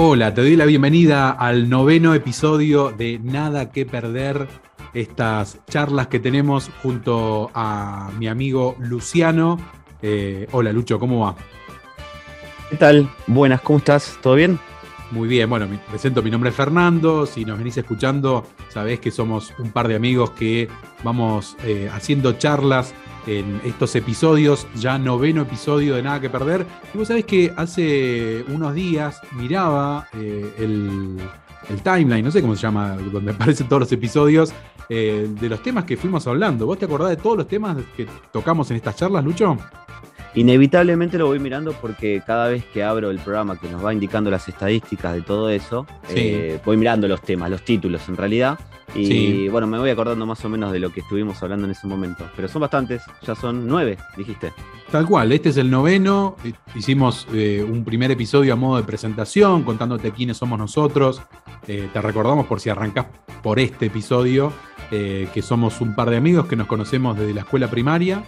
Hola, te doy la bienvenida al noveno episodio de Nada que Perder, estas charlas que tenemos junto a mi amigo Luciano. Eh, hola Lucho, ¿cómo va? ¿Qué tal? Buenas, ¿cómo estás? ¿Todo bien? Muy bien, bueno, me presento, mi nombre es Fernando, si nos venís escuchando, sabés que somos un par de amigos que vamos eh, haciendo charlas en estos episodios, ya noveno episodio de Nada que Perder. Y vos sabés que hace unos días miraba eh, el, timeline, no sé cómo se llama, donde aparecen todos los episodios, eh, de los temas que fuimos hablando. ¿Vos te acordás de todos los temas que tocamos en estas charlas, Lucho? Inevitablemente lo voy mirando porque cada vez que abro el programa que nos va indicando las estadísticas de todo eso, eh, voy mirando los temas, los títulos en realidad. Y bueno, me voy acordando más o menos de lo que estuvimos hablando en ese momento. Pero son bastantes, ya son nueve, dijiste. Tal cual, este es el noveno. Hicimos eh, un primer episodio a modo de presentación, contándote quiénes somos nosotros. Eh, te recordamos por si arrancás por este episodio, que somos un par de amigos que nos conocemos desde la escuela primaria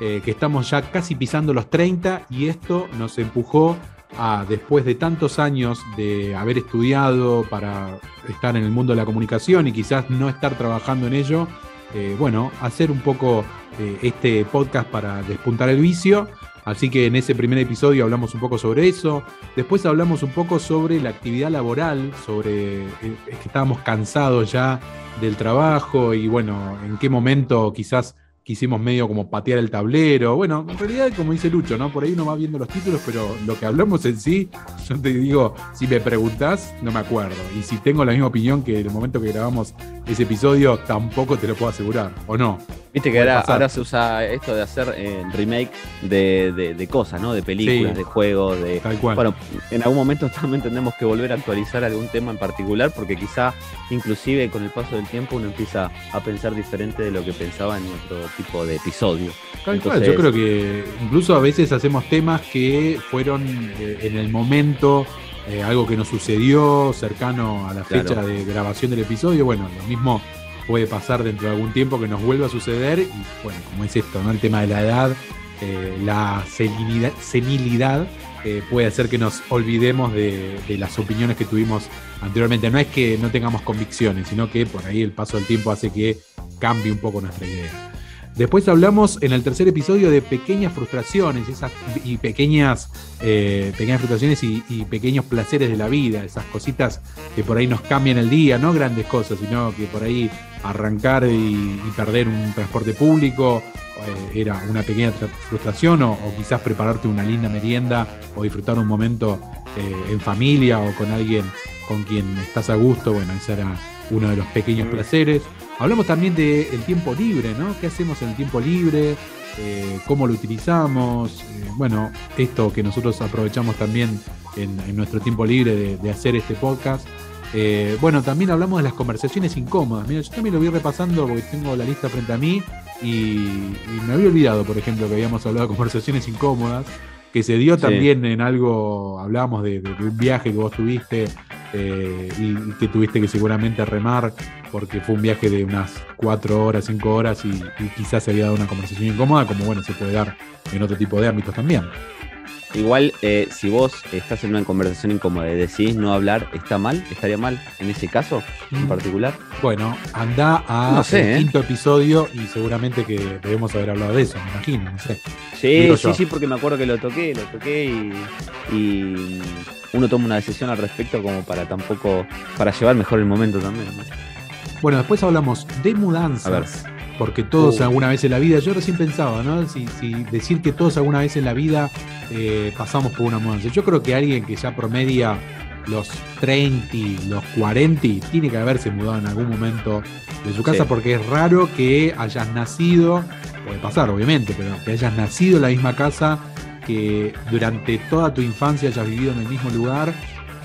eh, que estamos ya casi pisando los 30 y esto nos empujó a, después de tantos años de haber estudiado para estar en el mundo de la comunicación y quizás no estar trabajando en ello, eh, bueno, hacer un poco eh, este podcast para despuntar el vicio. Así que en ese primer episodio hablamos un poco sobre eso. Después hablamos un poco sobre la actividad laboral, sobre que estábamos cansados ya del trabajo y bueno, en qué momento quizás quisimos medio como patear el tablero. Bueno, en realidad, como dice Lucho, ¿no? Por ahí uno va viendo los títulos, pero lo que hablamos en sí, yo te digo, si me preguntás, no me acuerdo. Y si tengo la misma opinión que en el momento que grabamos ese episodio, tampoco te lo puedo asegurar, ¿o no? Viste que ahora, se usa esto de hacer eh, remake de, cosas, ¿no? De películas, de juegos, de. Tal cual. Bueno, en algún momento también tendremos que volver a actualizar algún tema en particular, porque quizá, inclusive con el paso del tiempo, uno empieza a pensar diferente de lo que pensaba en otro tipo de episodio. Tal cual, yo creo que incluso a veces hacemos temas que fueron eh, en el momento. Eh, algo que nos sucedió cercano a la fecha de grabación del episodio. Bueno, lo mismo puede pasar dentro de algún tiempo que nos vuelva a suceder. Y bueno, como es esto, ¿no? El tema de la edad, eh, la senilidad, eh, puede hacer que nos olvidemos de, las opiniones que tuvimos anteriormente. No es que no tengamos convicciones, sino que por ahí el paso del tiempo hace que cambie un poco nuestra idea. Después hablamos en el tercer episodio de pequeñas frustraciones esas, y pequeñas, eh, pequeñas frustraciones y, pequeños placeres de la vida, esas cositas que por ahí nos cambian el día, no grandes cosas, sino que por ahí arrancar y, perder un transporte público eh, era una pequeña frustración o, quizás prepararte una linda merienda o disfrutar un momento eh, en familia o con alguien con quien estás a gusto, bueno, ese era uno de los pequeños placeres. Hablamos también del tiempo libre, ¿no? ¿Qué hacemos en el tiempo libre? Eh, ¿Cómo lo utilizamos? Eh, bueno, esto que nosotros aprovechamos también en, nuestro tiempo libre de, hacer este podcast. Eh, bueno, también hablamos de las conversaciones incómodas. Mira, yo también lo voy repasando porque tengo la lista frente a mí y, me había olvidado, por ejemplo, que habíamos hablado de conversaciones incómodas, que se dio también en algo, hablábamos de, un viaje que vos tuviste eh, y, que tuviste que seguramente remar porque fue un viaje de unas cuatro horas, cinco horas y, quizás se había dado una conversación incómoda, como bueno, se puede dar en otro tipo de ámbitos también. Igual, eh, si vos estás en una conversación incómoda y decidís no hablar, ¿está mal? ¿Estaría mal en ese caso en mm. particular? Bueno, anda a ¿eh? quinto episodio y seguramente que debemos haber hablado de eso, me imagino, no sé. Sí, sí, sí, porque me acuerdo que lo toqué, lo toqué y, uno toma una decisión al respecto como para tampoco, para llevar mejor el momento también. Bueno, después hablamos de mudanzas. Porque todos uh. alguna vez en la vida, yo recién pensaba, ¿no? Si, decir que todos alguna vez en la vida eh, pasamos por una mudanza. Yo creo que alguien que ya promedia los 30, los 40, tiene que haberse mudado en algún momento de su casa porque es raro que hayas nacido, puede pasar obviamente, pero que hayas nacido en la misma casa, que durante toda tu infancia hayas vivido en el mismo lugar,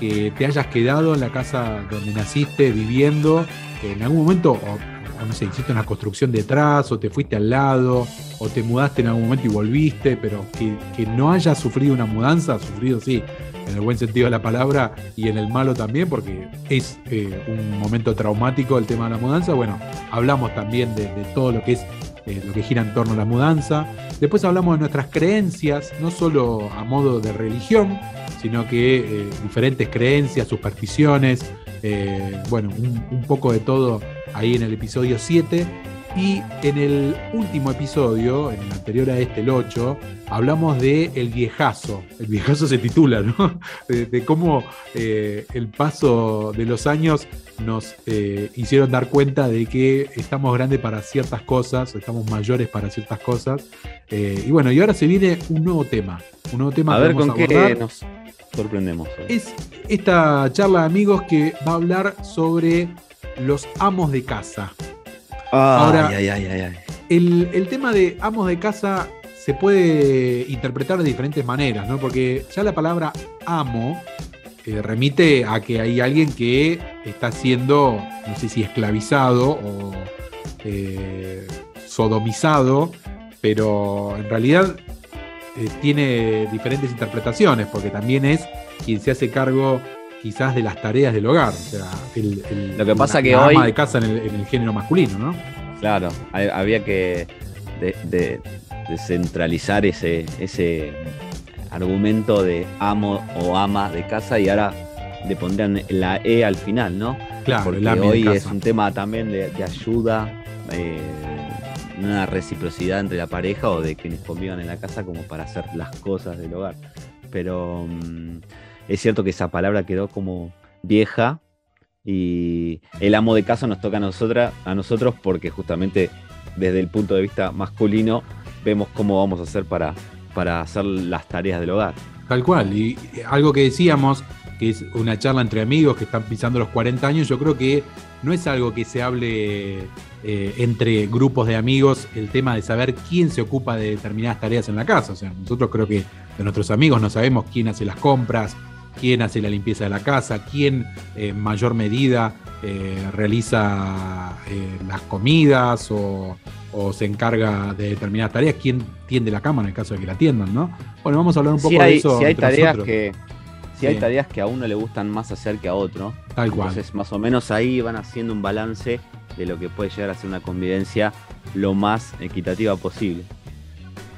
que te hayas quedado en la casa donde naciste viviendo, que en algún momento, no sé, hiciste una construcción detrás, o te fuiste al lado, o te mudaste en algún momento y volviste, pero que, no hayas sufrido una mudanza, sufrido sí, en el buen sentido de la palabra y en el malo también, porque es eh, un momento traumático el tema de la mudanza. Bueno, hablamos también de, todo lo que es eh, lo que gira en torno a la mudanza. Después hablamos de nuestras creencias, no solo a modo de religión, sino que eh, diferentes creencias, supersticiones, bueno, un, un, poco de todo ahí en el episodio 7. Y en el último episodio, en el anterior a este, el 8, hablamos de El Viejazo. El Viejazo se titula, ¿no? De, cómo eh, el paso de los años nos eh, hicieron dar cuenta de que estamos grandes para ciertas cosas, estamos mayores para ciertas cosas. Eh, y bueno, y ahora se viene un nuevo tema. Un nuevo tema a ver con qué nos sorprendemos. Es esta charla de amigos que va a hablar sobre los amos de casa. Ahora, el, tema de amos de casa se puede interpretar de diferentes maneras, ¿no? Porque ya la palabra amo eh, remite a que hay alguien que está siendo, no sé si esclavizado o eh, sodomizado, pero en realidad eh, tiene diferentes interpretaciones, porque también es quien se hace cargo quizás de las tareas del hogar. O sea, el, lo que pasa que hoy. Ama de casa en el, género masculino, ¿no? Claro, había que descentralizar ese, ese argumento de amo o ama de casa y ahora le pondrían la E al final, ¿no? Claro, Porque hoy es un tema también de, ayuda, eh, una reciprocidad entre la pareja o de quienes convivan en la casa como para hacer las cosas del hogar. Pero. Mm, es cierto que esa palabra quedó como vieja y el amo de casa nos toca a, a nosotros porque justamente desde el punto de vista masculino vemos cómo vamos a hacer para, para hacer las tareas del hogar. Tal cual, y algo que decíamos, que es una charla entre amigos que están pisando los 40 años, yo creo que no es algo que se hable eh, entre grupos de amigos, el tema de saber quién se ocupa de determinadas tareas en la casa. O sea, nosotros creo que de nuestros amigos no sabemos quién hace las compras, quién hace la limpieza de la casa, quién en mayor medida eh, realiza eh, las comidas o, se encarga de determinadas tareas, quién tiende la cama en el caso de que la atiendan, ¿no? Bueno, vamos a hablar un poco de eso. Si hay tareas que. Si hay tareas que a uno le gustan más hacer que a otro, Tal cual. entonces más o menos ahí van haciendo un balance de lo que puede llegar a ser una convivencia lo más equitativa posible.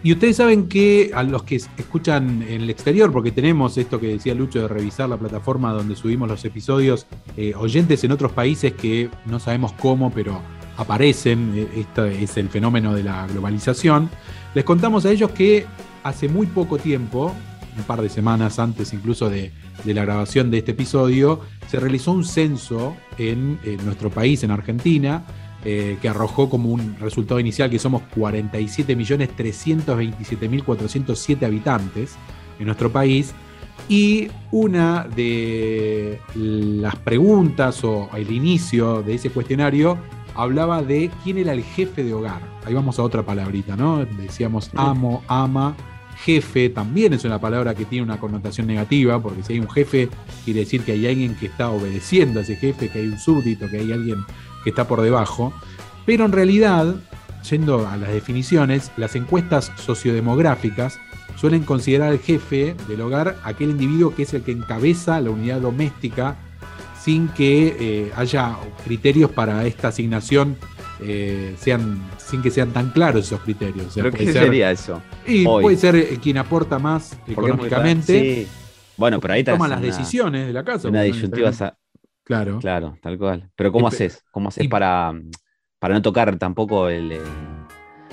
Y ustedes saben que a los que escuchan en el exterior, porque tenemos esto que decía Lucho de revisar la plataforma donde subimos los episodios, eh, oyentes en otros países que no sabemos cómo, pero aparecen, esto es el fenómeno de la globalización, les contamos a ellos que hace muy poco tiempo, un par de semanas antes incluso de, la grabación de este episodio, se realizó un censo en nuestro país, en Argentina, eh, que arrojó como un resultado inicial que somos 47.327.407 habitantes en nuestro país. Y una de las preguntas o el inicio de ese cuestionario hablaba de quién era el jefe de hogar. Ahí vamos a otra palabrita, ¿no? Decíamos amo, ama, jefe también es una palabra que tiene una connotación negativa, porque si hay un jefe, quiere decir que hay alguien que está obedeciendo a ese jefe, que hay un súbdito, que hay alguien que está por debajo. Pero en realidad, yendo a las definiciones, las encuestas sociodemográficas suelen considerar al jefe del hogar aquel individuo que es el que encabeza la unidad doméstica sin que eh, haya criterios para esta asignación eh, sean sin que sean tan claros esos criterios. ¿Pero qué sería eso? Y puede ser eh, quien aporta más económicamente. Bueno, pero ahí toma las decisiones de la casa. Una disyuntiva Claro. Claro, tal cual. Pero ¿cómo haces? ¿Cómo haces para, para no tocar tampoco el,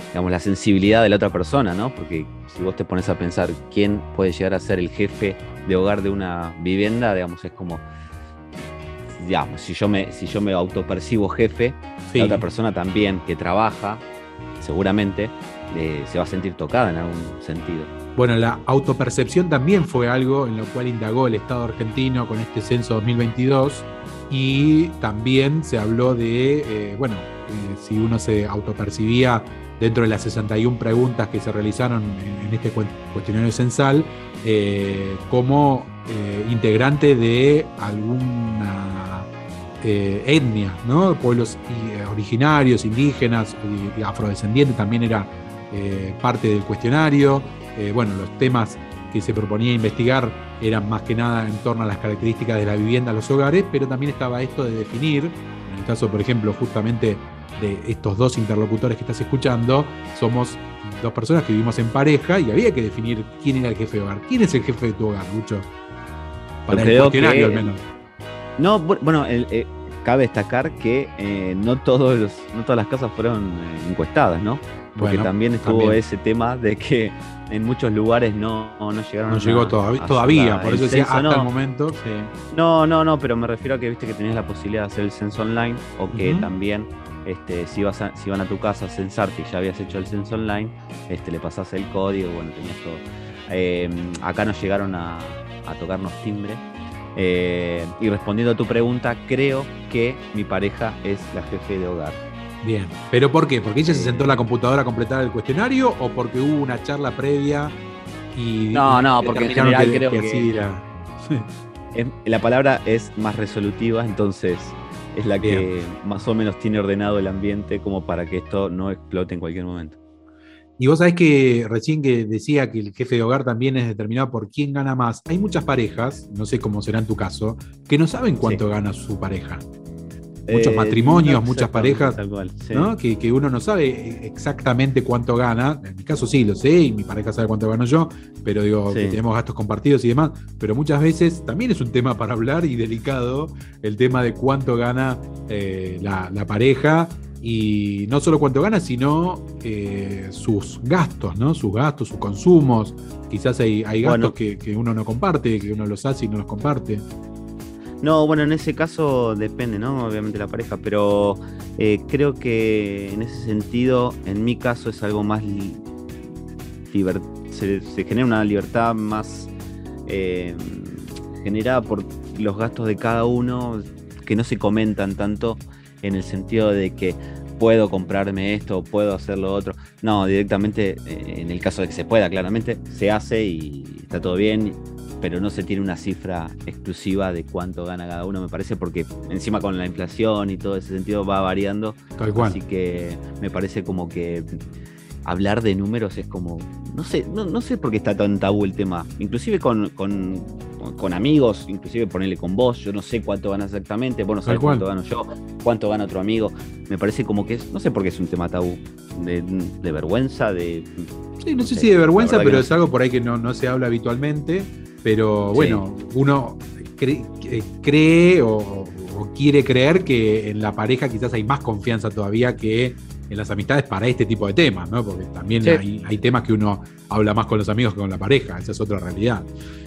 digamos, la sensibilidad de la otra persona, ¿no? Porque si vos te pones a pensar quién puede llegar a ser el jefe de hogar de una vivienda, digamos, es como, digamos, si yo me, si yo me autopercibo jefe, la otra persona también que trabaja, seguramente, eh, se va a sentir tocada en algún sentido. Bueno, la autopercepción también fue algo en lo cual indagó el Estado argentino con este censo 2022 y también se habló de, eh, bueno, eh, si uno se autopercibía dentro de las 61 preguntas que se realizaron en, este cuestionario censal, como integrante de alguna etnia, ¿no? Pueblos originarios, indígenas y, afrodescendientes también era parte del cuestionario. bueno, los temas que se proponía investigar eran más que nada en torno a las características de la vivienda, los hogares, pero también estaba esto de definir, en el caso, por ejemplo, justamente de estos dos interlocutores que estás escuchando, somos dos personas que vivimos en pareja y había que definir quién era el jefe de hogar. ¿Quién es el jefe de tu hogar, Lucho? Para el cuestionario al menos. No, bueno, eh, cabe destacar que eh, no, todos no todas las casas fueron eh, encuestadas, ¿no? Porque también estuvo ese tema de que en muchos lugares no, no llegaron no llegó todavía, todavía por eso decía hasta el momento. No, no, no, pero me refiero a que viste que tenías la posibilidad de hacer el censo online o que también este, si, vas si van a tu casa a censarte y ya habías hecho el censo online, este, le pasás el código, bueno, tenías todo. Em, acá nos llegaron a, tocarnos timbre. Eh, y respondiendo a tu pregunta, creo que mi pareja es la jefe de hogar. Bien, pero ¿por qué? ¿Porque ella se sentó en la computadora a completar el cuestionario o porque hubo una charla previa y... No, no, porque en general creo que, así era. la palabra es más resolutiva, entonces es la que más o menos tiene ordenado el ambiente como para que esto no explote en cualquier momento. Y vos sabés que recién que decía que el jefe de hogar también es determinado por quién gana más. Hay muchas parejas, no sé cómo será en tu caso, que no saben cuánto gana su pareja muchos eh, matrimonios, muchas parejas, que, uno no sabe exactamente cuánto gana. En mi caso sí lo sé y mi pareja sabe cuánto gano yo, pero digo que tenemos gastos compartidos y demás. Pero muchas veces también es un tema para hablar y delicado el tema de cuánto gana eh, la, pareja y no solo cuánto gana, sino eh, sus gastos, ¿no? Sus gastos, sus consumos. Quizás hay, gastos que, que, uno no comparte, que uno los hace y no los comparte. No, bueno, en ese caso depende, ¿no? Obviamente la pareja, pero eh, creo que en ese sentido, en mi caso es algo más se, se, genera una libertad más eh, generada por los gastos de cada uno que no se comentan tanto en el sentido de que puedo comprarme esto, puedo hacer lo otro. No, directamente, eh, en el caso de que se pueda, claramente, se hace y está todo bien pero no se tiene una cifra exclusiva de cuánto gana cada uno, me parece, porque encima con la inflación y todo ese sentido va variando. Así que me parece como que hablar de números es como, no sé, no, sé por qué está tan tabú el tema. Inclusive con, con, amigos, inclusive ponerle con vos, yo no sé cuánto gana exactamente, vos no sabés cuánto gano yo, cuánto gana otro amigo. Me parece como que es, no sé por qué es un tema tabú, de, vergüenza, de... Sí, no, sé, si de vergüenza, pero es algo por ahí que no, no se habla habitualmente. Pero bueno, uno cree, o, quiere creer que en la pareja quizás hay más confianza todavía que en las amistades para este tipo de temas, ¿no? Porque también hay, temas que uno habla más con los amigos que con la pareja, esa es otra realidad.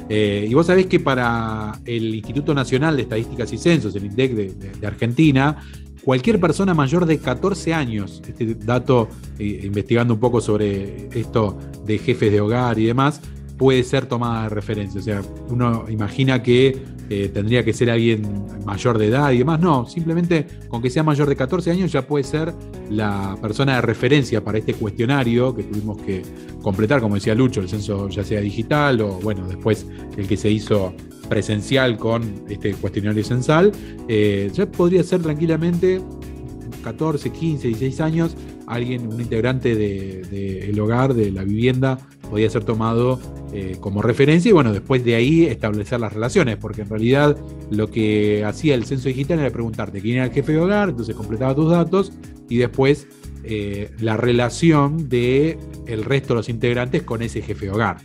Eh, y vos sabés que para el Instituto Nacional de Estadísticas y Censos, el INDEC de, Argentina, cualquier persona mayor de 14 años, este dato, eh, investigando un poco sobre esto de jefes de hogar y demás, puede ser tomada de referencia. O sea, uno imagina que eh, tendría que ser alguien mayor de edad y demás. No, simplemente con que sea mayor de 14 años ya puede ser la persona de referencia para este cuestionario que tuvimos que completar, como decía Lucho, el censo ya sea digital o bueno, después el que se hizo presencial con este cuestionario censal. Eh, ya podría ser tranquilamente 14, 15, 16 años, alguien, un integrante del de, hogar, de la vivienda, podía ser tomado eh, como referencia y bueno, después de ahí establecer las relaciones, porque en realidad lo que hacía el censo digital era preguntarte quién era el jefe de hogar, entonces completaba tus datos y después eh, la relación de el resto de los integrantes con ese jefe de hogar.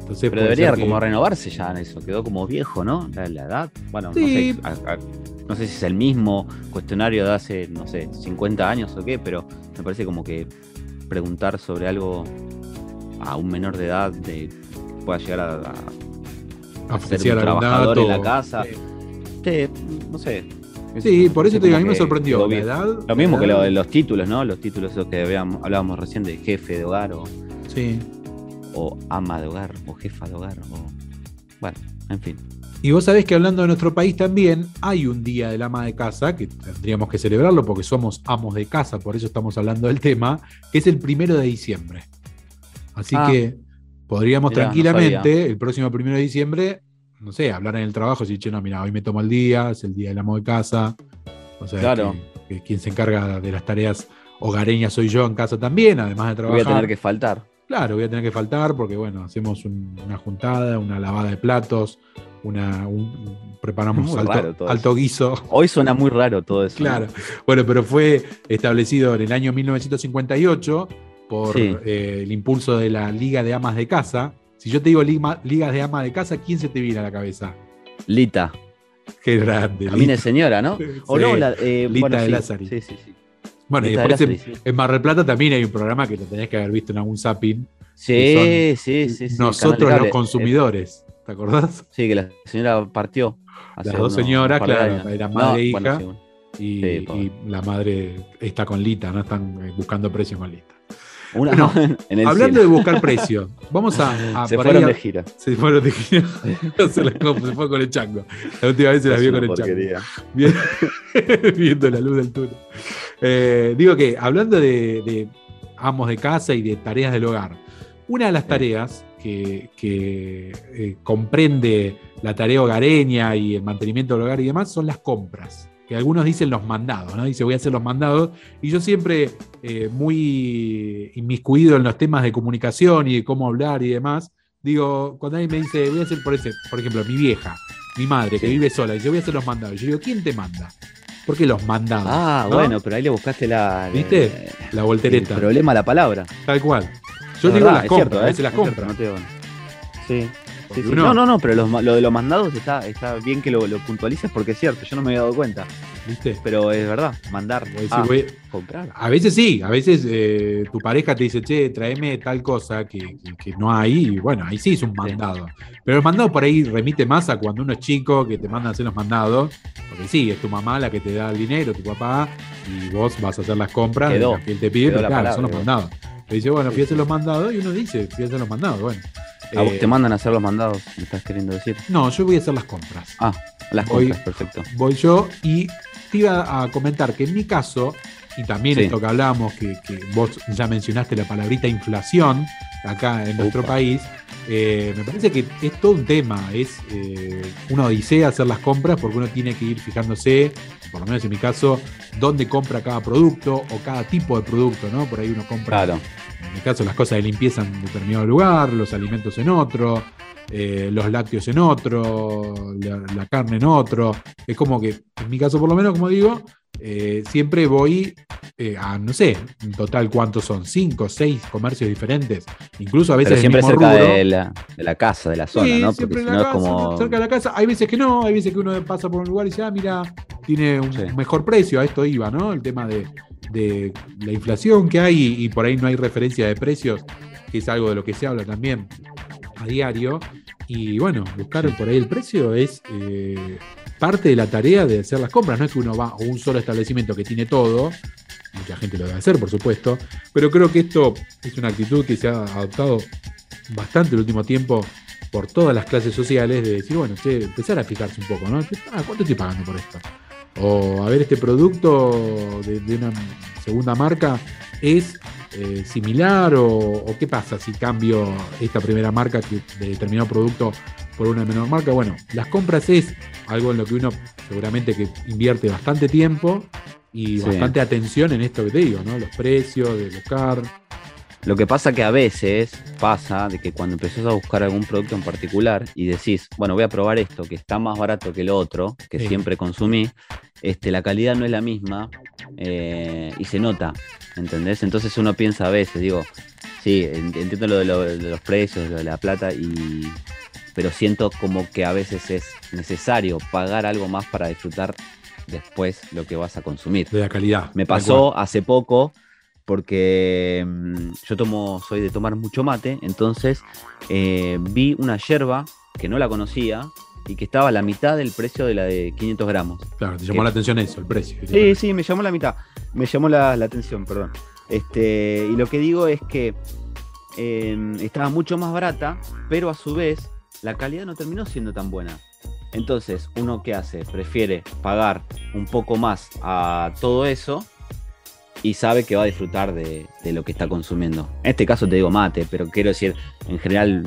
Entonces, Pero debería como renovarse ya en eso, quedó como viejo, ¿no? La, edad, bueno, no, sé, no sé si es el mismo cuestionario de hace, no sé, 50 años o qué, pero me parece como que preguntar sobre algo a un menor de edad de pueda llegar a, a, ser un trabajador en la casa. no sé. Sí, por eso te digo, a mí me sorprendió. lo mismo que lo los títulos, ¿no? Los títulos esos que hablábamos recién de jefe de hogar o, sí. o ama de hogar o jefa de hogar. O, bueno, en fin. Y vos sabés que hablando de nuestro país también hay un día del ama de casa, que tendríamos que celebrarlo porque somos amos de casa, por eso estamos hablando del tema, que es el primero de diciembre. Así ah. que podríamos tranquilamente, el próximo primero de diciembre, no sé, hablar en el trabajo, si, che, no, mira, hoy me tomo el día, es el día del amo de casa. O sea, claro. que, quien se encarga de las tareas hogareñas soy yo en casa también, además de trabajar. Voy a tener que faltar. Claro, voy a tener que faltar porque, bueno, hacemos una juntada, una lavada de platos, una, preparamos alto, alto, guiso. Hoy suena muy raro todo eso. Claro. Bueno, pero fue establecido en el año 1958 por eh, el impulso de la Liga de Amas de Casa. Si yo te digo Ligas de Amas de Casa, ¿quién se te viene a la cabeza? Lita. Qué grande. Camina señora, ¿no? O no, la, eh, Lita de Lázaro. Sí, sí, sí. Bueno, y después en, Mar del Plata también hay un programa que lo tenías que haber visto en algún zapping. Sí, sí, sí, Nosotros los consumidores. ¿Te acordás? Sí, que la señora partió. Las dos señoras, claro, eran madre e hija. y, la madre está con Lita, no están eh, buscando precio con Lita. hablando de buscar precio, vamos a. se fueron de gira. Se fueron de gira. se, fue con el chango. La última vez se las vio con el chango. Viendo la luz del túnel. Eh, digo que, hablando de, amos de casa y de tareas del hogar, una de las tareas que, eh, comprende la tarea hogareña y el mantenimiento del hogar y demás son las compras. Que algunos dicen los mandados, ¿no? Dice voy a hacer los mandados. Y yo siempre, eh, muy inmiscuido en los temas de comunicación y de cómo hablar y demás, digo, cuando alguien me dice, voy a hacer por ese, por ejemplo, mi vieja, mi madre, que vive sola, dice, voy a hacer los mandados. Yo digo, ¿quién te manda? Porque los mandados. Ah, bueno, pero ahí le buscaste la. ¿Viste? La voltereta. El problema la palabra. Tal cual. Yo digo las compras, a veces las compras. Sí. No, no, no, pero lo de los mandados está, está bien que lo, lo, puntualices porque es cierto, yo no me había dado cuenta. ¿Viste? Pero es verdad, mandar. a comprar. A veces sí, a veces eh, tu pareja te dice, che, tráeme tal cosa que, no hay, y bueno, ahí sí es un mandado. Pero el mandado por ahí remite más a cuando uno es chico que te mandan a hacer los mandados, porque sí, es tu mamá la que te da el dinero, tu papá, y vos vas a hacer las compras que él te pide, pero claro, son los mandados. Le dice, bueno, hacer los mandados, y uno dice, hacer los mandados, bueno. ¿A vos te eh, mandan a hacer los mandados? ¿Me estás queriendo decir? No, yo voy a hacer las compras. Ah, las compras, perfecto. Voy yo y te iba a comentar que en mi caso, y también esto que hablamos, que, vos ya mencionaste la palabrita inflación acá en nuestro país, eh, me parece que es todo un tema, es eh, una odisea hacer las compras porque uno tiene que ir fijándose, por lo menos en mi caso, dónde compra cada producto o cada tipo de producto, ¿no? Por ahí uno compra claro en mi caso las cosas de limpieza en determinado lugar, los alimentos en otro, eh, los lácteos en otro, la, carne en otro. Es como que, en mi caso por lo menos, como digo, eh, siempre voy eh, a, no sé, en total cuántos son, cinco, seis comercios diferentes. Incluso a veces... siempre cerca de, la, casa, de la zona, ¿no? Porque si no es como... Cerca de la casa. Hay veces que no, hay veces que uno pasa por un lugar y dice, ah, mira, tiene un mejor precio, a esto iba, ¿no? El tema de, de la inflación que hay y por ahí no hay referencia de precios, que es algo de lo que se habla también a diario. Y bueno, buscar por ahí el precio es eh, parte de la tarea de hacer las compras. No es que uno va a un solo establecimiento que tiene todo, mucha gente lo debe hacer, por supuesto, pero creo que esto es una actitud que se ha adoptado bastante el último tiempo por todas las clases sociales de decir, bueno, empezar a fijarse un poco, ¿no? Ah, ¿Cuánto estoy pagando por esto? O a ver, este producto de, una segunda marca es eh, similar o, qué pasa si cambio esta primera marca de determinado producto por una menor marca. Bueno, las compras es algo en lo que uno seguramente que invierte bastante tiempo y bastante atención en esto que te digo, ¿no? Los precios, de buscar. Lo que pasa que a veces pasa de que cuando empezás a buscar algún producto en particular y decís, bueno, voy a probar esto que está más barato que el otro, que siempre consumí, este, la calidad no es la misma eh, y se nota, ¿entendés? Entonces uno piensa a veces, digo, sí, entiendo lo de, los precios, lo de la plata, y, pero siento como que a veces es necesario pagar algo más para disfrutar después lo que vas a consumir. De la calidad. Me pasó hace poco porque mm, yo tomo, soy de tomar mucho mate, entonces eh, vi una yerba que no la conocía y que estaba a la mitad del precio de la de 500 gramos. Claro, te llamó la atención eso, el precio. Sí, sí, me llamó la mitad, me llamó la, atención, perdón. Este, y lo que digo es que em, estaba mucho más barata, pero a su vez la calidad no terminó siendo tan buena. Entonces, uno que hace, prefiere pagar un poco más a todo eso y sabe que va a disfrutar de, lo que está consumiendo. En este caso te digo mate, pero quiero decir, en general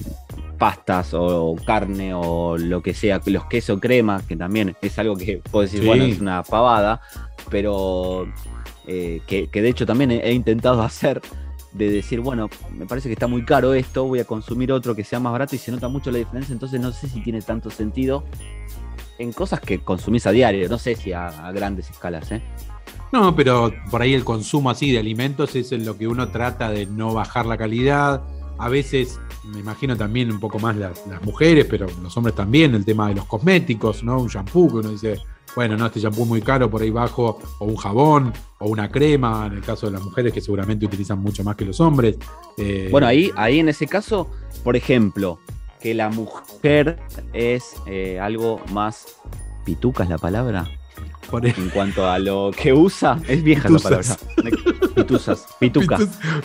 pastas o carne o lo que sea, los quesos crema, que también es algo que puedo decir, bueno, es una pavada, pero eh, que, de hecho también he, intentado hacer de decir, bueno, me parece que está muy caro esto, voy a consumir otro que sea más barato y se nota mucho la diferencia, entonces no sé si tiene tanto sentido en cosas que consumís a diario, no sé si a, grandes escalas, ¿eh? No, pero por ahí el consumo así de alimentos es en lo que uno trata de no bajar la calidad. A veces, me imagino también un poco más las, mujeres, pero los hombres también, el tema de los cosméticos, ¿no? Un shampoo que uno dice, bueno, no, este shampoo muy caro por ahí bajo, o un jabón, o una crema, en el caso de las mujeres que seguramente utilizan mucho más que los hombres. Eh, bueno, ahí, ahí en ese caso, por ejemplo, que la mujer es eh, algo más pituca es la palabra. En cuanto a lo que usa, es vieja la palabra. Pituzas, pituca.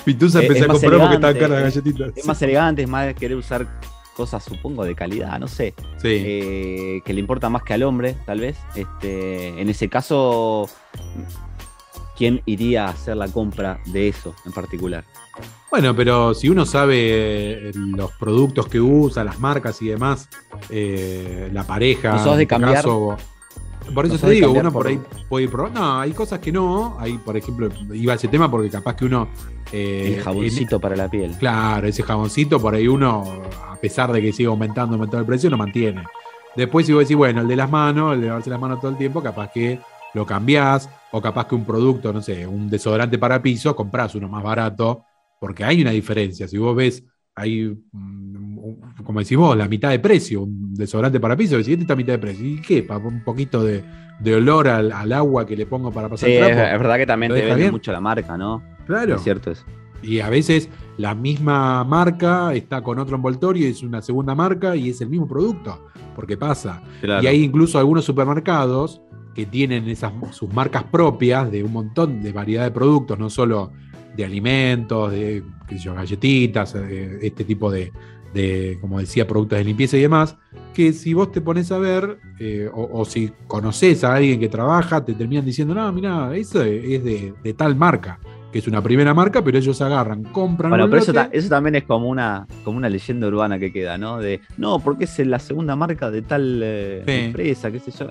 Pituza empecé a comprar porque estaban caras las galletitas. Es más elegante, es más querer usar cosas, supongo, de calidad, no sé. Eh, que le importa más que al hombre, tal vez. Este, en ese caso, ¿quién iría a hacer la compra de eso en particular? Bueno, pero si uno sabe eh, los productos que usa, las marcas y demás, eh, la pareja. sos de cambiar? Por eso te digo, uno por, ahí puede probar. No, hay cosas que no. Hay, por ejemplo, iba a ese tema porque capaz que uno. Eh, el jaboncito para la piel. Claro, ese jaboncito, por ahí uno, a pesar de que siga aumentando, aumentando el precio, no mantiene. Después, si vos decís, bueno, el de las manos, el de lavarse las manos todo el tiempo, capaz que lo cambiás, o capaz que un producto, no sé, un desodorante para piso, comprás uno más barato, porque hay una diferencia. Si vos ves, hay, mm, como decís vos, la mitad de precio, un desodorante para piso, decís, este está a mitad de precio. ¿Y qué? Para un poquito de, olor al, agua que le pongo para pasar sí, Es, verdad que también te vende mucho la marca, ¿no? Claro. Es cierto eso. Y a veces la misma marca está con otro envoltorio y es una segunda marca y es el mismo producto, porque pasa. Y hay incluso algunos supermercados que tienen esas, sus marcas propias de un montón de variedad de productos, no solo de alimentos, de galletitas, este tipo de, como decía, productos de limpieza y demás, que si vos te pones a ver, eh, o, si conoces a alguien que trabaja, te terminan diciendo, no, mira, eso es de tal marca que es una primera marca, pero ellos agarran, compran. Bueno, pero eso, también es como una, como una leyenda urbana que queda, ¿no? De, no, porque es la segunda marca de tal eh, empresa, qué sé yo.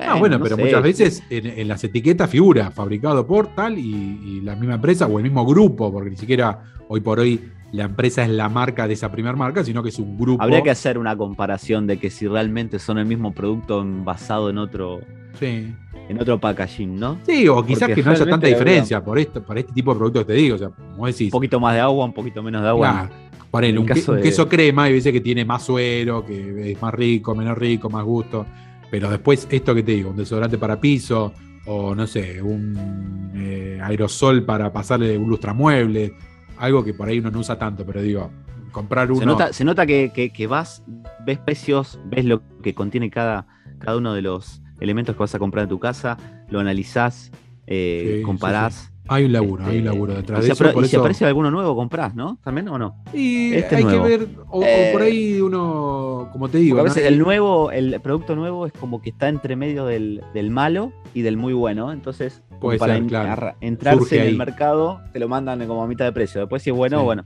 ah, bueno, pero muchas veces en, las etiquetas figura fabricado por tal y, la misma empresa o el mismo grupo, porque ni siquiera hoy por hoy la empresa es la marca de esa primera marca, sino que es un grupo. Habría que hacer una comparación de que si realmente son el mismo producto basado en otro. Sí en otro packaging, ¿no? Sí, o quizás que no haya tanta diferencia por, esto, por este tipo de productos que te digo. O sea, como decís. Un poquito más de agua, un poquito menos de agua. un, queso crema, y veces que tiene más suero, que es más rico, menos rico, más gusto. Pero después, esto que te digo, un desodorante para piso, o no sé, un eh, aerosol para pasarle un lustramueble, algo que por ahí uno no usa tanto, pero digo, comprar uno. Se nota, que, vas, ves precios, ves lo que contiene cada, cada uno de los elementos que vas a comprar en tu casa, lo analizás, eh, comparás. Hay un laburo, hay un este, laburo detrás de eso. y si aparece alguno nuevo, comprás, ¿no? ¿También o no? Y este hay que ver, o, por ahí eh, uno, como te digo. A veces el nuevo, el producto nuevo es como que está entre medio del, malo y del muy bueno. Entonces, para entrarse en el mercado, te lo mandan como a mitad de precio. Después, si es bueno, bueno.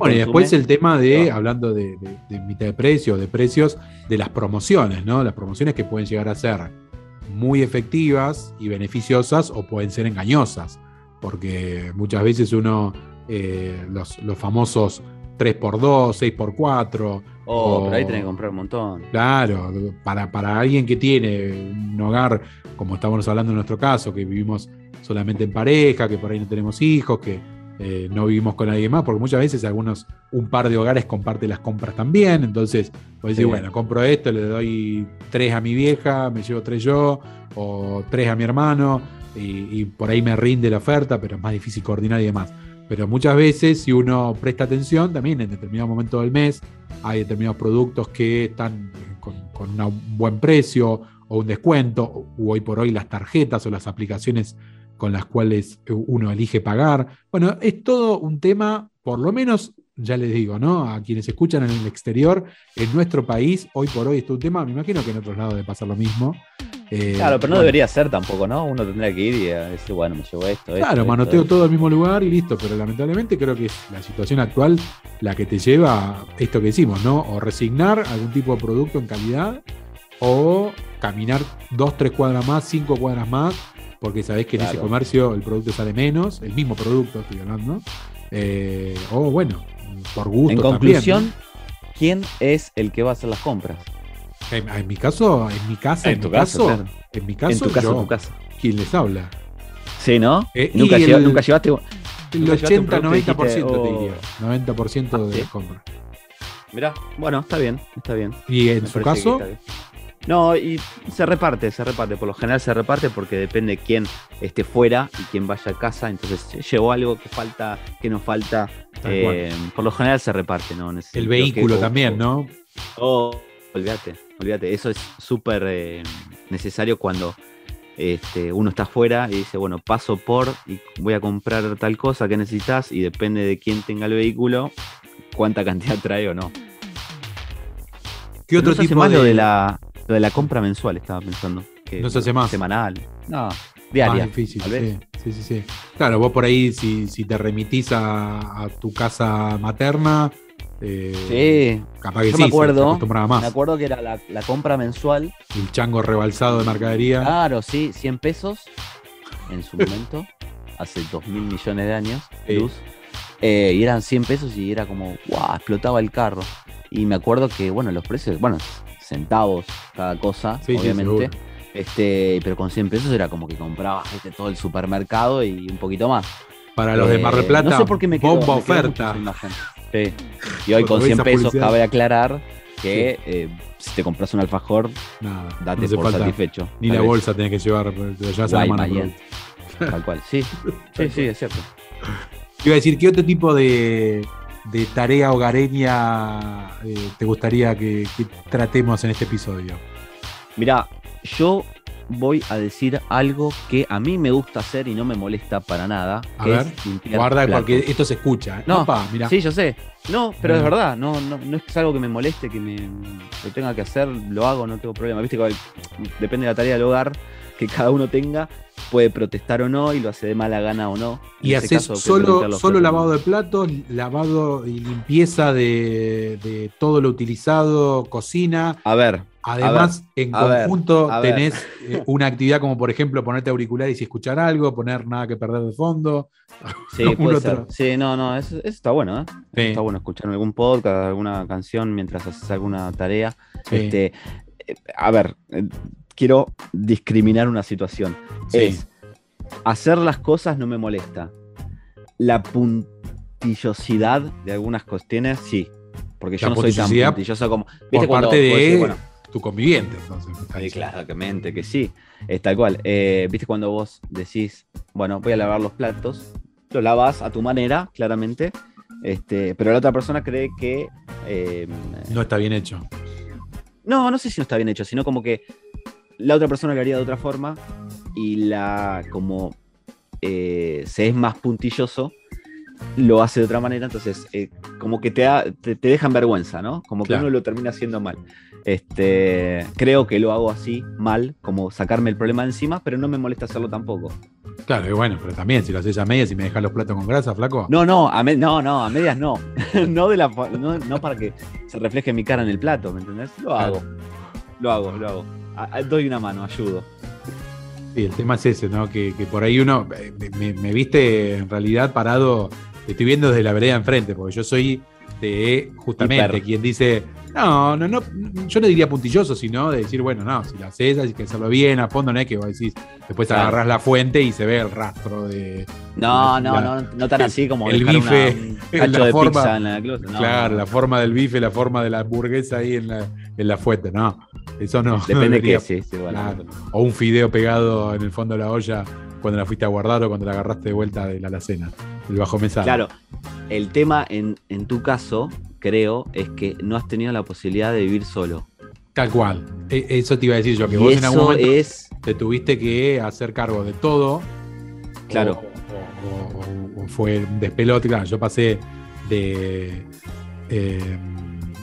bueno, y después el tema de, hablando de, de, mitad de precio, de precios, de las promociones, ¿no? Las promociones que pueden llegar a ser muy efectivas y beneficiosas o pueden ser engañosas, porque muchas veces uno, eh, los, famosos 3x2, 6x4. Oh, pero ahí tenés que comprar un montón. Claro, para, para alguien que tiene un hogar, como estamos hablando en nuestro caso, que vivimos solamente en pareja, que por ahí no tenemos hijos, que eh, no vivimos con alguien más, porque muchas veces algunos, un par de hogares comparte las compras también, entonces puedes decir, bueno, compro esto, le doy tres a mi vieja, me llevo tres yo, o tres a mi hermano, y, por ahí me rinde la oferta, pero es más difícil coordinar y demás. Pero muchas veces, si uno presta atención, también en determinado momento del mes hay determinados productos que están con, con un buen precio o un descuento, o hoy por hoy las tarjetas o las aplicaciones con las cuales uno elige pagar. Bueno, es todo un tema, por lo menos, ya les digo, ¿no? A quienes escuchan en el exterior, en nuestro país, hoy por hoy es un tema, me imagino que en otros lados debe pasar lo mismo. Eh, claro, pero no debería ser tampoco, ¿no? Uno tendría que ir y decir, bueno, me llevo esto. Claro, manoteo todo al mismo lugar y listo, pero lamentablemente creo que es la situación actual la que te lleva a esto que decimos, ¿no? O resignar algún tipo de producto en calidad o caminar dos, tres cuadras más, cinco cuadras más porque sabés que en ese comercio el producto sale menos, el mismo producto estoy hablando. Eh, o bueno, por gusto. En conclusión, ¿quién es el que va a hacer las compras? En, mi caso, en mi casa, en, tu caso, en mi caso, en tu casa, casa. ¿Quién les habla? Sí, ¿no? Eh, ¿Nunca, ¿Nunca, llevaste el 80-90% te diría. 90% ah, de compra. Mirá, bueno, está bien, está bien. ¿Y en su caso? No, y se reparte, se reparte. Por lo general se reparte porque depende quién esté fuera y quién vaya a casa. Entonces llevó algo que falta, que no falta. Eh, por lo general se reparte, ¿no? El vehículo también, ¿no? Oh, olvídate, olvídate. Eso es súper eh, necesario cuando este, uno está afuera y dice, bueno, paso por y voy a comprar tal cosa que necesitas y depende de quién tenga el vehículo, cuánta cantidad trae o no. ¿Qué otro tipo más de... Lo de, la, de la compra mensual, estaba pensando. Que no se hace más. Semanal. No, diaria. Más difícil, sí, sí, sí, Claro, vos por ahí, si, te remitís a, tu casa materna, eh, sí. Capaz que Yo me acuerdo, me acuerdo que era la, compra mensual. El chango rebalsado de mercadería. Claro, sí, 100 pesos en su momento, hace 2 mil millones de años, luz. Eh, y eran 100 pesos y era como, wow, explotaba el carro. Y me acuerdo que, bueno, los precios, bueno, centavos cada cosa, obviamente. este, pero con 100 pesos era como que comprabas todo el supermercado y un poquito más. Para los de Mar del eh, Plata, no sé por qué me bomba oferta. Sí. Y hoy con 100 pesos cabe aclarar que eh, si te compras un alfajor, date por satisfecho. Ni la bolsa tenés que llevar, te la Tal cual, sí. Sí, sí, es cierto. Iba a decir, ¿qué otro tipo de, tarea hogareña eh, te gustaría que, tratemos en este episodio? Mira, yo voy a decir algo que a mí me gusta hacer y no me molesta para nada. A ver, guarda porque esto se escucha. No, sí, yo sé. No, pero es verdad, no, no, no, es algo que me moleste, que me lo tenga que hacer, lo hago, no tengo problema. Viste que depende de la tarea del hogar que cada uno tenga, puede protestar o no y lo hace de mala gana o no. y haces solo, solo lavado de platos, lavado y limpieza de, todo lo utilizado, cocina. A ver. Además, en conjunto tenés eh, una actividad como, por ejemplo, ponerte auriculares y escuchar algo, poner nada que perder de fondo. Sí, puede ser. sí no, no, eso, está bueno, ¿eh? Está bueno escuchar algún podcast, alguna canción mientras haces alguna tarea. Este, eh, a ver, quiero discriminar una situación. Es hacer las cosas no me molesta. La puntillosidad de algunas cuestiones, sí. Porque yo no soy tan puntilloso como. ¿viste por parte de tu conviviente, entonces. Sí, claramente que sí. Es tal cual. Eh, viste cuando vos decís, bueno, voy a lavar los platos, lo lavas a tu manera, claramente. Este, pero la otra persona cree que. Eh, no está bien hecho. No, no sé si no está bien hecho, sino como que la otra persona lo haría de otra forma y la como eh, se es más puntilloso, lo hace de otra manera, entonces eh, como que te, te, dejan vergüenza, ¿no? Como que uno lo termina haciendo mal. Este, creo que lo hago así, mal, como sacarme el problema encima, pero no me molesta hacerlo tampoco. Claro, y bueno, pero también si lo haces a medias y me dejas los platos con grasa, flaco. No, no, a no, no, a medias no. no, de la, no, para que se refleje mi cara en el plato, ¿me entendés? Lo hago. Lo hago, lo hago doy una mano, ayudo. Sí, el tema es ese, ¿no? Que, por ahí uno eh, me, viste en realidad parado, estoy viendo desde la vereda enfrente, porque yo soy de justamente quien dice, no, no, no, yo no diría puntilloso, sino de decir, bueno, no, si lo haces, hay que hacerlo bien, a fondo, no es que vos decís, después agarras la fuente y se ve el rastro de. No, no, no, no tan así como el bife, la forma, en la claro, la forma del bife, la forma de la hamburguesa ahí en la, en la fuente, no. Eso no. Depende que sí, O un fideo pegado en el fondo de la olla cuando la fuiste a guardar o cuando la agarraste de vuelta de la alacena, el bajo mesa. Claro, el tema en, tu caso, creo, es que no has tenido la posibilidad de vivir solo. Tal cual. E, eso te iba a decir yo, que vos en algún momento te tuviste que hacer cargo de todo. Claro. O, fue un despelote. Claro, yo pasé de. Eh,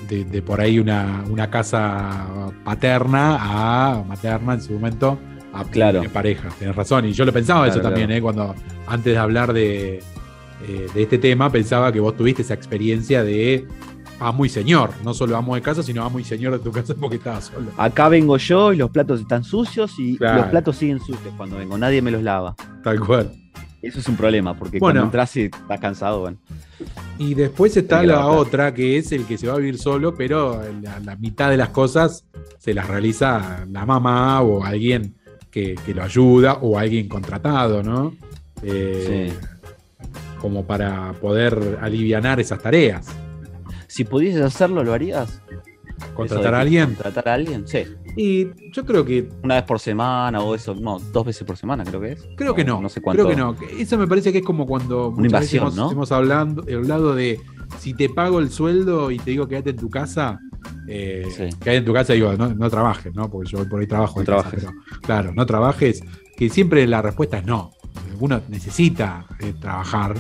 de, por ahí una, casa paterna a materna en su momento a claro. pareja. Tienes razón. Y yo lo pensaba eso también, ¿eh? cuando antes de hablar de, eh, de, este tema, pensaba que vos tuviste esa experiencia de amo y señor. No solo amo de casa, sino amo y señor de tu casa porque estaba solo. Acá vengo yo y los platos están sucios y los platos siguen sucios cuando vengo. Nadie me los lava. Tal cual. Eso es un problema, porque cuando entras y estás cansado, bueno. Y después está la otra, que es el que se va a vivir solo, pero la, mitad de las cosas se las realiza la mamá o alguien que, lo ayuda o alguien contratado, ¿no? Eh, como para poder aliviar esas tareas. Si pudieses hacerlo, ¿lo harías? ¿Contratar a alguien? ¿Contratar a alguien? Sí. Y yo creo que. Una vez por semana o eso, no, dos veces por semana creo que es. Creo que no. No sé cuánto. Creo que no. Eso me parece que es como cuando Una invasión, hemos, hemos hablando, hablado de si te pago el sueldo y te digo quédate en tu casa, eh, quédate en tu casa y digo, no, no, trabajes, ¿no? Porque yo por ahí trabajo. No trabajes. claro, no trabajes, que siempre la respuesta es no. Uno necesita eh, trabajar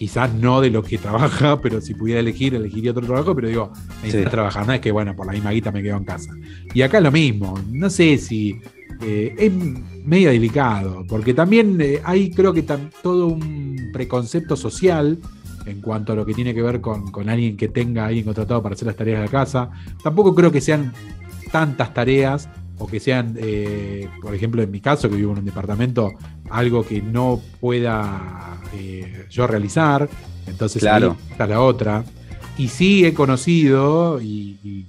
quizás no de lo que trabaja, pero si pudiera elegir, elegiría otro trabajo, pero digo, necesito trabajar, no es que, bueno, por la misma guita me quedo en casa. Y acá lo mismo, no sé si eh, es medio delicado, porque también eh, hay, creo que todo un preconcepto social en cuanto a lo que tiene que ver con, alguien que tenga alguien contratado para hacer las tareas de la casa. Tampoco creo que sean tantas tareas o que sean, eh, por ejemplo, en mi caso, que vivo en un departamento, algo que no pueda eh, yo realizar. Entonces claro. está la otra. Y sí he conocido y,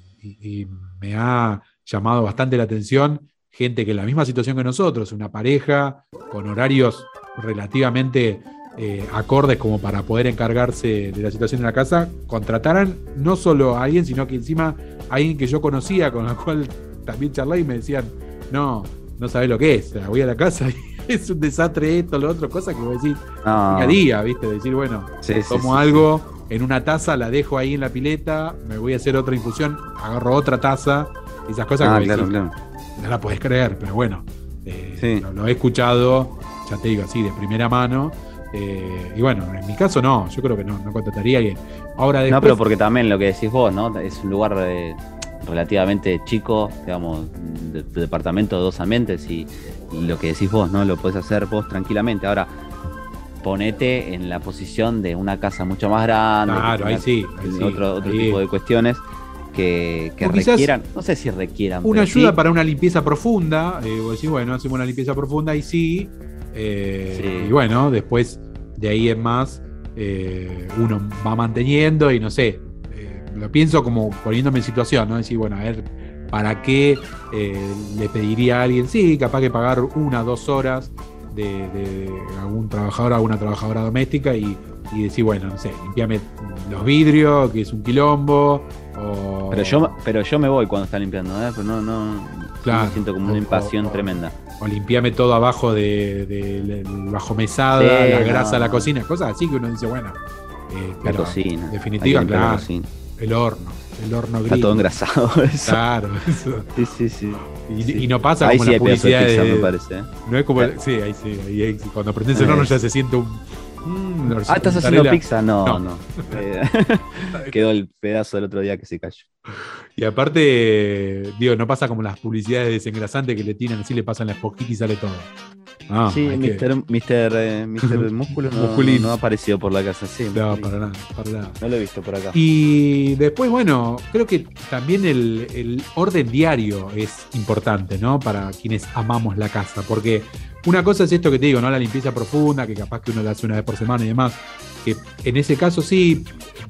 me ha llamado bastante la atención gente que en la misma situación que nosotros, una pareja con horarios relativamente eh, acordes como para poder encargarse de la situación en la casa, contrataran no solo a alguien, sino que encima a alguien que yo conocía, con la cual también charlé y me decían, no, no sabes lo que es, voy a la casa y es un desastre esto, lo otro, cosa que voy a decir día a día, ¿viste? Decir, bueno, tomo algo en una taza, la dejo ahí en la pileta, me voy a hacer otra infusión, agarro otra taza, esas cosas ah, que claro, claro. no la puedes creer, pero bueno, eh, lo, he escuchado, ya te digo así, de primera mano. Eh, y bueno, en mi caso no, yo creo que no, no contrataría a alguien. Ahora No, pero porque también lo que decís vos, ¿no? Es un lugar de relativamente chico, digamos, de, departamento de dos ambientes y, lo que decís vos, ¿no? Lo puedes hacer vos tranquilamente. Ahora, ponete en la posición de una casa mucho más grande. Claro, ahí sí. otro, otro tipo de cuestiones que, requieran, no sé si requieran. Una ayuda para una limpieza profunda, eh, vos decís, bueno, hacemos una limpieza profunda y sí, eh, Y bueno, después de ahí en más, eh, uno va manteniendo y no sé, lo pienso como poniéndome en situación, ¿no? Decir, bueno, a ver, ¿para qué eh, le pediría a alguien? Sí, capaz que pagar una, dos horas de, algún trabajador, alguna trabajadora doméstica y, decir, bueno, no sé, limpiame los vidrios, que es un quilombo. Pero, yo, pero yo me voy cuando está limpiando, ¿eh? Pero no, no, me siento como una impasión tremenda. O limpiame todo abajo de, bajo mesada, la grasa de la cocina, cosas así que uno dice, bueno. Eh, la cocina. Definitiva, claro. El horno, el horno gris. Está todo engrasado eso. Claro, eso. Sí, sí, sí. Y, no pasa ahí como sí la publicidad de, me parece. ¿eh? No es como. Sí, ahí sí. Ahí, cuando prendes el horno ya se siente un. Mm, ah, ¿estás haciendo pizza? No, no. Eh, quedó el pedazo del otro día que se cayó. Y aparte, digo, no pasa como las publicidades desengrasantes que le tiran así, le pasan la esponjita y sale todo. Ah, sí, Mr. Mister, eh, Músculo no, ha aparecido por la casa, sí. No, para nada, para nada. No lo he visto por acá. Y después, bueno, creo que también el, orden diario es importante, ¿no? Para quienes amamos la casa, porque una cosa es esto que te digo, ¿no? La limpieza profunda, que capaz que uno la hace una vez por semana y demás, que en ese caso sí,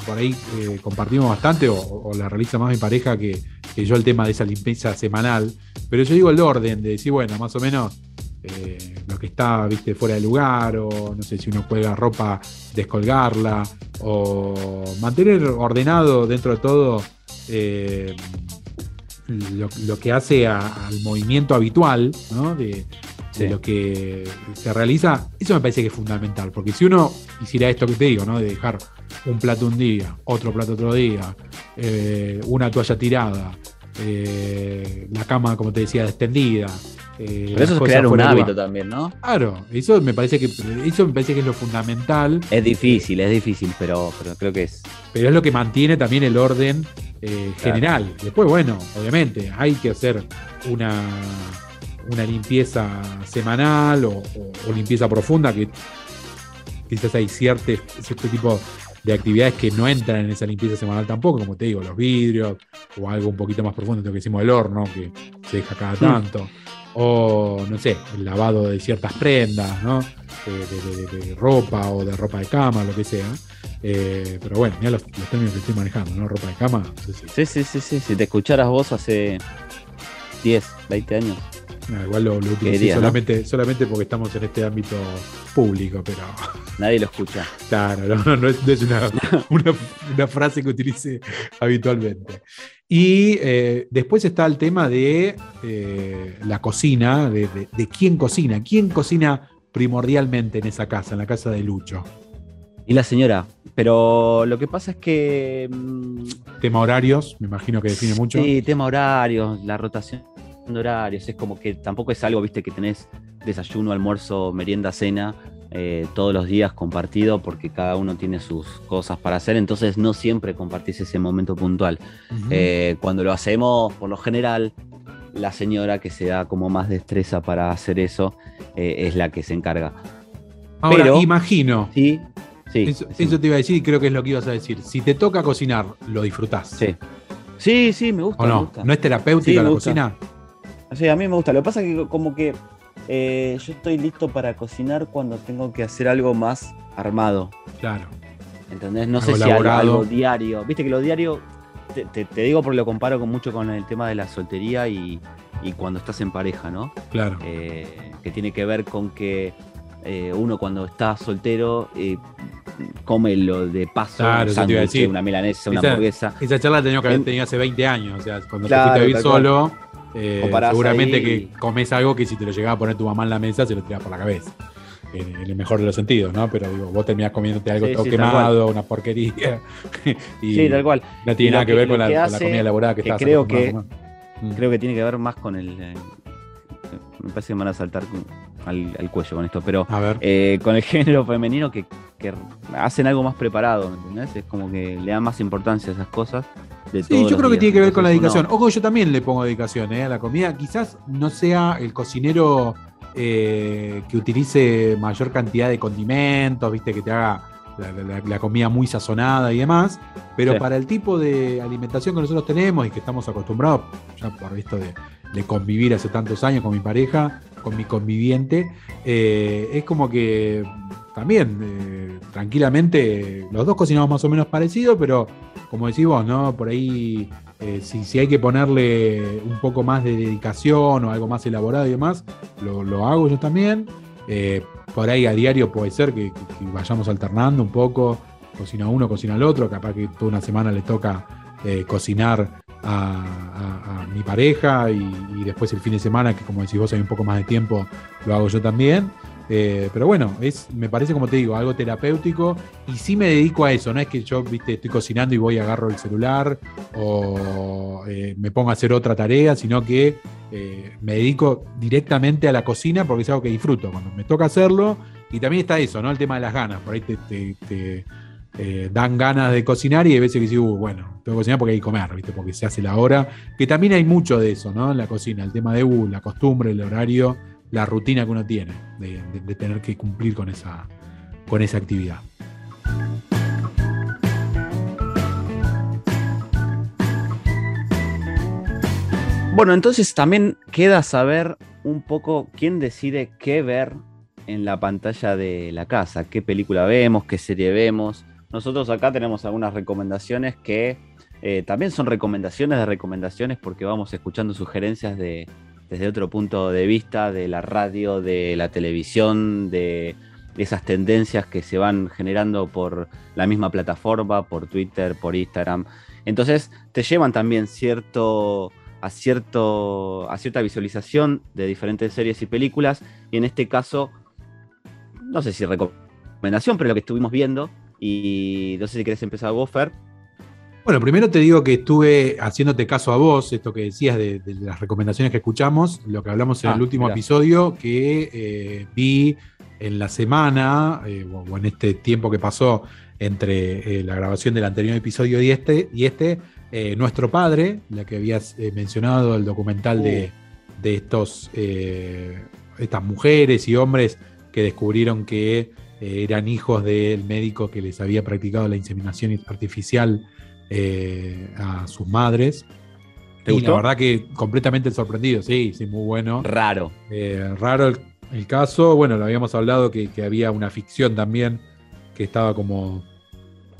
por ahí eh, compartimos bastante, o, la realiza más mi pareja que, que yo el tema de esa limpieza semanal, pero yo digo el orden, de decir, bueno, más o menos eh, lo que está viste fuera de lugar o no sé si uno cuelga ropa descolgarla o mantener ordenado dentro de todo eh, lo, que hace al movimiento habitual de, lo que se realiza. Eso me parece que es fundamental porque si uno hiciera esto que te digo ¿no? de dejar un plato un día otro plato otro día eh, una toalla tirada la cama como te decía extendida eh, pero eso es crear un hábito también, ¿no? Claro, eso me parece que eso me parece que es lo fundamental. Es difícil, es difícil, pero, pero creo que es. Pero es lo que mantiene también el orden eh, general. Después, bueno, obviamente, hay que hacer una, una limpieza semanal o, limpieza profunda, que quizás hay cierto, cierto tipo de actividades que no entran en esa limpieza semanal tampoco, como te digo, los vidrios o algo un poquito más profundo, lo que hicimos el horno, que se deja cada tanto, o no sé, el lavado de ciertas prendas, ¿no? De, ropa o de ropa de cama, lo que sea. Eh, pero bueno, mira los, términos que estoy manejando, ¿no? Ropa de cama. Sí, sí, sí, sí. Si te escucharas vos hace 10, 20 años, igual lo, lo solamente, solamente porque estamos en este ámbito público, pero. Nadie lo escucha. Claro, no, es, una, frase que utilice habitualmente. Y eh, después está el tema de eh, la cocina, de, quién cocina. ¿Quién cocina primordialmente en esa casa, en la casa de Lucho? Y la señora. Pero lo que pasa es que. Mm, tema horarios, me imagino que define mucho. Sí, tema horarios, la rotación horarios, es como que tampoco es algo, viste, que tenés desayuno, almuerzo, merienda, cena, eh, todos los días compartido porque cada uno tiene sus cosas para hacer, entonces no siempre compartís ese momento puntual. Eh, cuando lo hacemos, por lo general, la señora que se da como más destreza para hacer eso eh, es la que se encarga. Ahora, Pero, imagino. Sí, sí eso, te iba a decir y creo que es lo que ibas a decir. Si te toca cocinar, ¿lo disfrutás? Sí. Sí, sí, me gusta. no? ¿No es terapéutica la cocina? Sí, a mí me gusta. Lo que pasa es que como que eh, yo estoy listo para cocinar cuando tengo que hacer algo más armado. Claro. ¿Entendés? No sé si algo, diario. Viste que lo diario, te, digo porque lo comparo con mucho con el tema de la soltería y, cuando estás en pareja, ¿no? Claro. Eh, que tiene que ver con que eh, uno cuando está soltero come lo de paso, claro, un una milanesa, una hamburguesa. Esa charla la tenía que haber tenido hace 20 años. O sea, cuando te fuiste a vivir solo. Eh, seguramente que comes algo que si te lo llegaba a poner tu mamá en la mesa se lo tiraba por la cabeza. En, el mejor de los sentidos, ¿no? Pero digo, vos terminás comiéndote algo todo quemado, una porquería. y sí, tal cual. No tiene nada que, ver con la, comida elaborada que, que estás creo que mm. Creo que tiene que ver más con el. Eh, me parece que me van a saltar al, cuello con esto, pero eh, con el género femenino que, hacen algo más preparado, ¿me entendés? Es como que le dan más importancia a esas cosas. sí, yo creo que tiene que ver con la dedicación. Ojo, yo también le pongo dedicación ¿eh? a la comida. Quizás no sea el cocinero eh, que utilice mayor cantidad de condimentos, viste, que te haga la, comida muy sazonada y demás, pero para el tipo de alimentación que nosotros tenemos y que estamos acostumbrados, ya por de, de convivir hace tantos años con mi pareja, con mi conviviente, eh, es como que también eh, tranquilamente los dos cocinamos más o menos parecido, pero como decís vos, ¿no? Por ahí eh, si, hay que ponerle un poco más de dedicación o algo más elaborado y demás, lo, hago yo también. por ahí a diario puede ser que, vayamos alternando un poco, cocina uno, cocina el otro, capaz que toda una semana le toca cocinar a, mi pareja y, después el fin de semana, que como decís vos hay un poco más de tiempo, lo hago yo también. Eh, pero bueno, es, me parece como te digo, algo terapéutico y sí me dedico a eso, no es que yo viste, estoy cocinando y voy agarro el celular o eh, me pongo a hacer otra tarea, sino que eh, me dedico directamente a la cocina porque es algo que disfruto cuando me toca hacerlo y también está eso, ¿no? El tema de las ganas, por ahí te eh, dan ganas de cocinar y hay veces que dices, uh, bueno, tengo que cocinar porque hay que comer, ¿viste? porque se hace la hora. Que también hay mucho de eso, ¿no? En la cocina, el tema de uh, la costumbre, el horario, la rutina que uno tiene de, tener que cumplir con esa, con esa actividad. Bueno, entonces también queda saber un poco quién decide qué ver en la pantalla de la casa, qué película vemos, qué serie vemos. Nosotros acá tenemos algunas recomendaciones que eh, también son recomendaciones de recomendaciones porque vamos escuchando sugerencias de, desde otro punto de vista, de la radio, de la televisión, de esas tendencias que se van generando por la misma plataforma, por Twitter, por Instagram. Entonces te llevan también cierto, a, cierto, a cierta visualización de diferentes series y películas. Y en este caso, no sé si recomendación, pero lo que estuvimos viendo y no sé si querés empezar vos, Fer. Bueno, primero te digo que estuve haciéndote caso a vos, esto que decías de, las recomendaciones que escuchamos, lo que hablamos en el ah, último episodio, que eh, vi en la semana, eh, o en este tiempo que pasó entre eh, la grabación del anterior episodio y este, y este Nuestro Padre, la que habías mencionado, el documental de, uh. de estos, estas mujeres y hombres que descubrieron que eh, eran hijos del médico que les había practicado la inseminación artificial eh, a sus madres. y la verdad que completamente sorprendido, sí, sí, muy bueno. Raro. Eh, raro el, caso, bueno, lo habíamos hablado que, había una ficción también que estaba como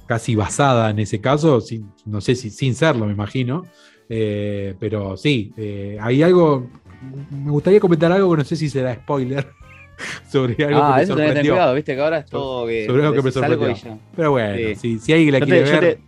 casi basada en ese caso, no sé si sin serlo, me imagino. pero sí, hay algo, me gustaría comentar algo que no sé si será spoiler, sobre algo ah, que me eso sorprendió. Cuidado, viste que ahora es todo que. Sobre algo que me sorprendió. Pero bueno, si, si, alguien la quiere ver.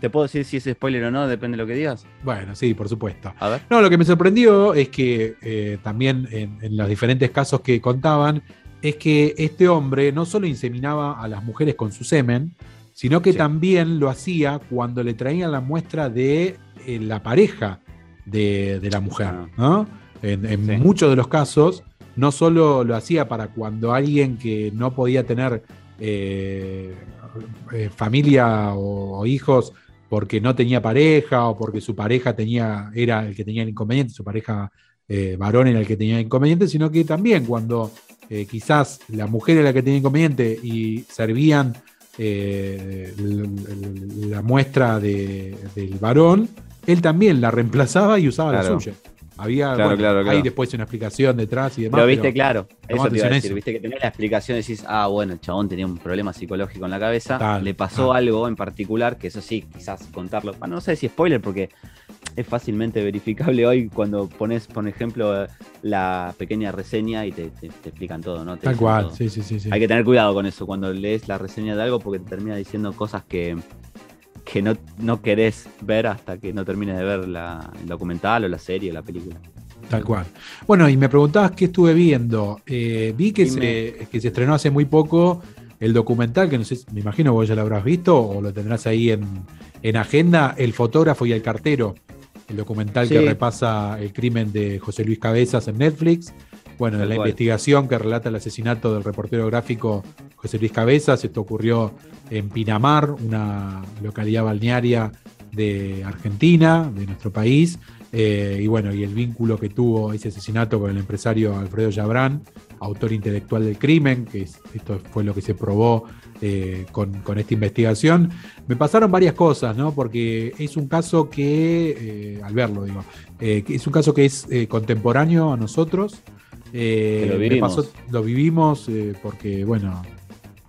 Te, puedo decir si es spoiler o no, depende de lo que digas. Bueno, sí, por supuesto. A ver. No, lo que me sorprendió es que eh, también en, los diferentes casos que contaban, es que este hombre no solo inseminaba a las mujeres con su semen, sino que también lo hacía cuando le traían la muestra de eh, la pareja de, la mujer. Ah. ¿no? En, muchos de los casos no solo lo hacía para cuando alguien que no podía tener eh, eh, familia o, hijos porque no tenía pareja o porque su pareja tenía, era el que tenía el inconveniente, su pareja eh, varón era el que tenía el inconveniente, sino que también cuando quizás la mujer era la que tenía inconveniente y servían la muestra del varón, él también la reemplazaba y usaba la suya. Había, claro, claro, Hay después una explicación detrás y demás. Pero viste, claro, eso te iba a decir, viste que tenés la explicación y decís, ah, bueno, el chabón tenía un problema psicológico en la cabeza, le pasó algo en particular, que eso sí, quizás contarlo, bueno, no sé si spoiler, porque es fácilmente verificable hoy cuando pones, por ejemplo, la pequeña reseña y te, explican todo, ¿no? Tal cual, sí, sí, sí. Hay que tener cuidado con eso cuando lees la reseña de algo porque te termina diciendo cosas que que no, no querés ver hasta que no termines de ver la, el documental o la serie o la película. Tal cual. Bueno, y me preguntabas qué estuve viendo. Eh, vi que se, que se estrenó hace muy poco el documental, que no sé, me imagino vos ya lo habrás visto o lo tendrás ahí en, en agenda, El fotógrafo y el cartero, el documental que repasa el crimen de José Luis Cabezas en Netflix. Bueno, la investigación que relata el asesinato del reportero gráfico José Luis Cabezas, esto ocurrió en Pinamar, una localidad balnearia de Argentina, de nuestro país, eh, y bueno, y el vínculo que tuvo ese asesinato con el empresario Alfredo Yabrán, autor intelectual del crimen, que esto fue lo que se probó eh, con, esta investigación. Me pasaron varias cosas, ¿no? Porque es un caso que, eh, al verlo, digo, es un caso que es contemporáneo a nosotros. Lo vivimos, lo vivimos porque, bueno,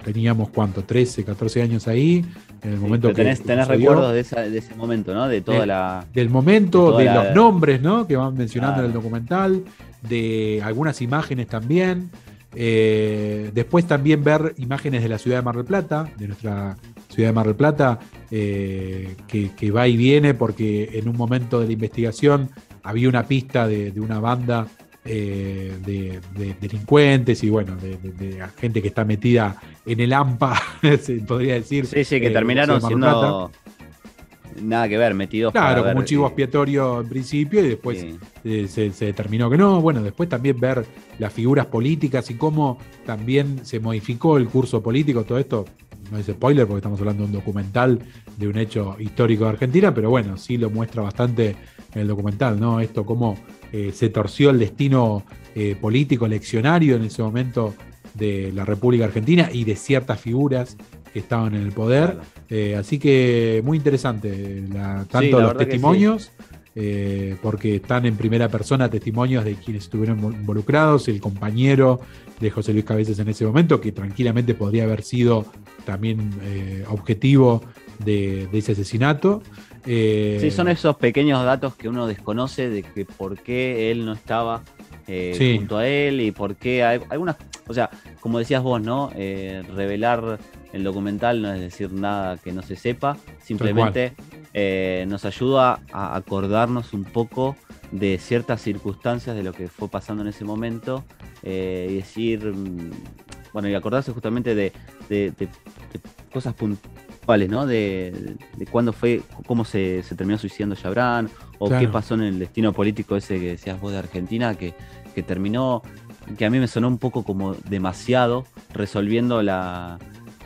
teníamos cuánto, 13, 14 años ahí. En el momento que tenés, tenés recuerdos de, ese momento, ¿no? De toda la. Del momento, de, los nombres, ¿no? Que van mencionando en el documental, de algunas imágenes también. Eh, después también ver imágenes de la ciudad de Mar del Plata, de nuestra ciudad de Mar del Plata, eh, que, va y viene porque en un momento de la investigación había una pista de, de una banda eh, de, delincuentes y bueno, de, gente que está metida en el AMPA, se podría decir. Sí, sí, que eh, terminaron siendo nada que ver, metidos. Claro, como un chivo expiatorio en principio y después eh, se, determinó que no. Bueno, después también ver las figuras políticas y cómo también se modificó el curso político, todo esto. No es spoiler porque estamos hablando de un documental de un hecho histórico de Argentina, pero bueno, sí lo muestra bastante en el documental, ¿no? Esto, cómo eh, se torció el destino eh, político, eleccionario en ese momento de la República Argentina y de ciertas figuras que estaban en el poder. Eh, así que muy interesante, tanto los testimonios, porque están en primera persona testimonios de quienes estuvieron involucrados, el compañero de José Luis Cabezas en ese momento, que tranquilamente podría haber sido también objetivo de ese asesinato. Eh, sí, son esos pequeños datos que uno desconoce de que por qué él no estaba eh, junto a él y por qué hay, algunas, o sea, como decías vos, ¿no? Eh, revelar el documental no es decir nada que no se sepa, simplemente nos ayuda a acordarnos un poco de ciertas circunstancias de lo que fue pasando en ese momento y decir, mm, bueno, y acordarse justamente de, de cosas puntuales ¿no? De, cuándo fue, cómo se, terminó suicidando Chabran, o qué pasó en el destino político ese que decías vos de Argentina, que, terminó, que a mí me sonó un poco como demasiado resolviendo la,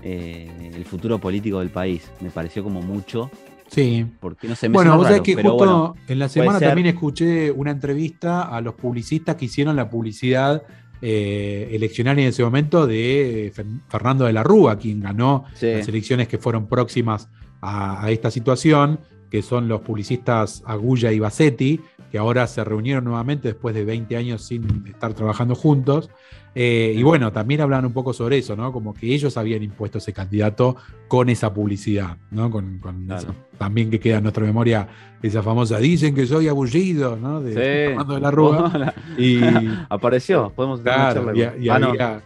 eh, el futuro político del país. Me pareció como mucho. Sí. Porque no se me Bueno, vos sabés que justo en la semana también escuché una entrevista a los publicistas que hicieron la publicidad eleccionaria en ese momento de Fernando de la Rúa, quien ganó las elecciones que fueron próximas a, esta situación, que son los publicistas Agulla y Bassetti, que ahora se reunieron nuevamente después de 20 años sin estar trabajando juntos. Eh, y bueno, también hablan un poco sobre eso, ¿no? Como que ellos habían impuesto ese candidato con esa publicidad, ¿no? Con, también que queda en nuestra memoria esa famosa, dicen que soy abullido, ¿no? De, de la Rúa. y apareció, podemos claro, y, y, ah, había,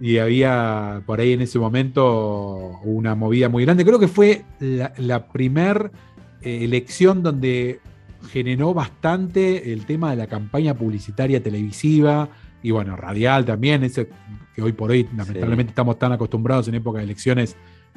y, había, por ahí en ese momento una movida muy grande. Creo que fue la, la primer eh, elección donde generó bastante el tema de la campaña publicitaria televisiva y bueno, radial también, ese que hoy por hoy lamentablemente estamos tan acostumbrados en época de elecciones,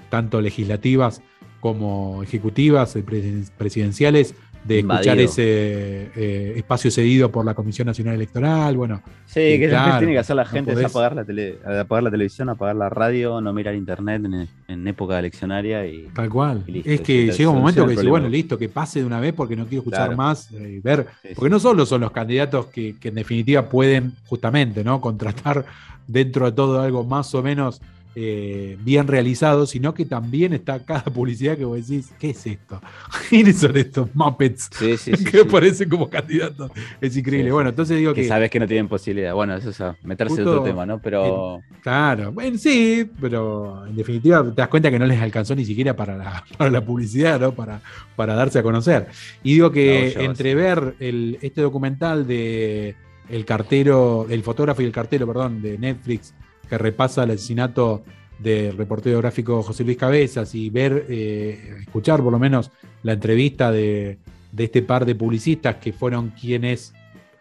tanto legislativas como ejecutivas, eh, presidenciales, de escuchar ese eh, espacio cedido por la Comisión Nacional Electoral. Bueno, sí, que lo que tiene que hacer la gente es apagar la, tele, apagar la televisión, apagar la radio, no mirar internet en, época eleccionaria y. Tal cual. es que llega un momento que dice, bueno, listo, que pase de una vez porque no quiero escuchar más, eh, ver. porque no solo son los candidatos que, que en definitiva pueden justamente, ¿no? Contratar dentro de todo algo más o menos eh, bien realizado, sino que también está cada publicidad que vos decís, ¿qué es esto? ¿Quiénes son estos Muppets que aparecen como candidatos? Es increíble. Bueno, entonces digo que, Sabes que no tienen posibilidad. Bueno, eso es meterse en otro tema, ¿no? Pero. claro, bueno, sí, pero en definitiva te das cuenta que no les alcanzó ni siquiera para la, para la publicidad, ¿no? Para, para darse a conocer. Y digo que entre ver el, este documental de el cartero, el fotógrafo y el cartero, perdón, de Netflix, que repasa el asesinato del reportero gráfico José Luis Cabezas y ver, eh, escuchar por lo menos la entrevista de, este par de publicistas que fueron quienes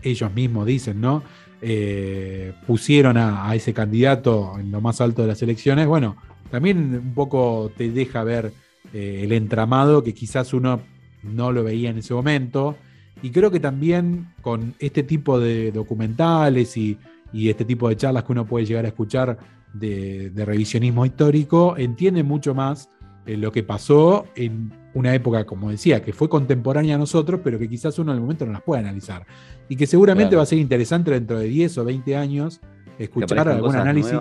ellos mismos dicen, ¿no? Eh, pusieron a, ese candidato en lo más alto de las elecciones, bueno, también un poco te deja ver eh, el entramado que quizás uno no lo veía en ese momento. Y creo que también con este tipo de documentales y, y este tipo de charlas que uno puede llegar a escuchar de, revisionismo histórico, entiende mucho más eh, lo que pasó en una época, como decía, que fue contemporánea a nosotros, pero que quizás uno en el momento no las puede analizar. Y que seguramente va a ser interesante dentro de 10 o 20 años escuchar algún análisis.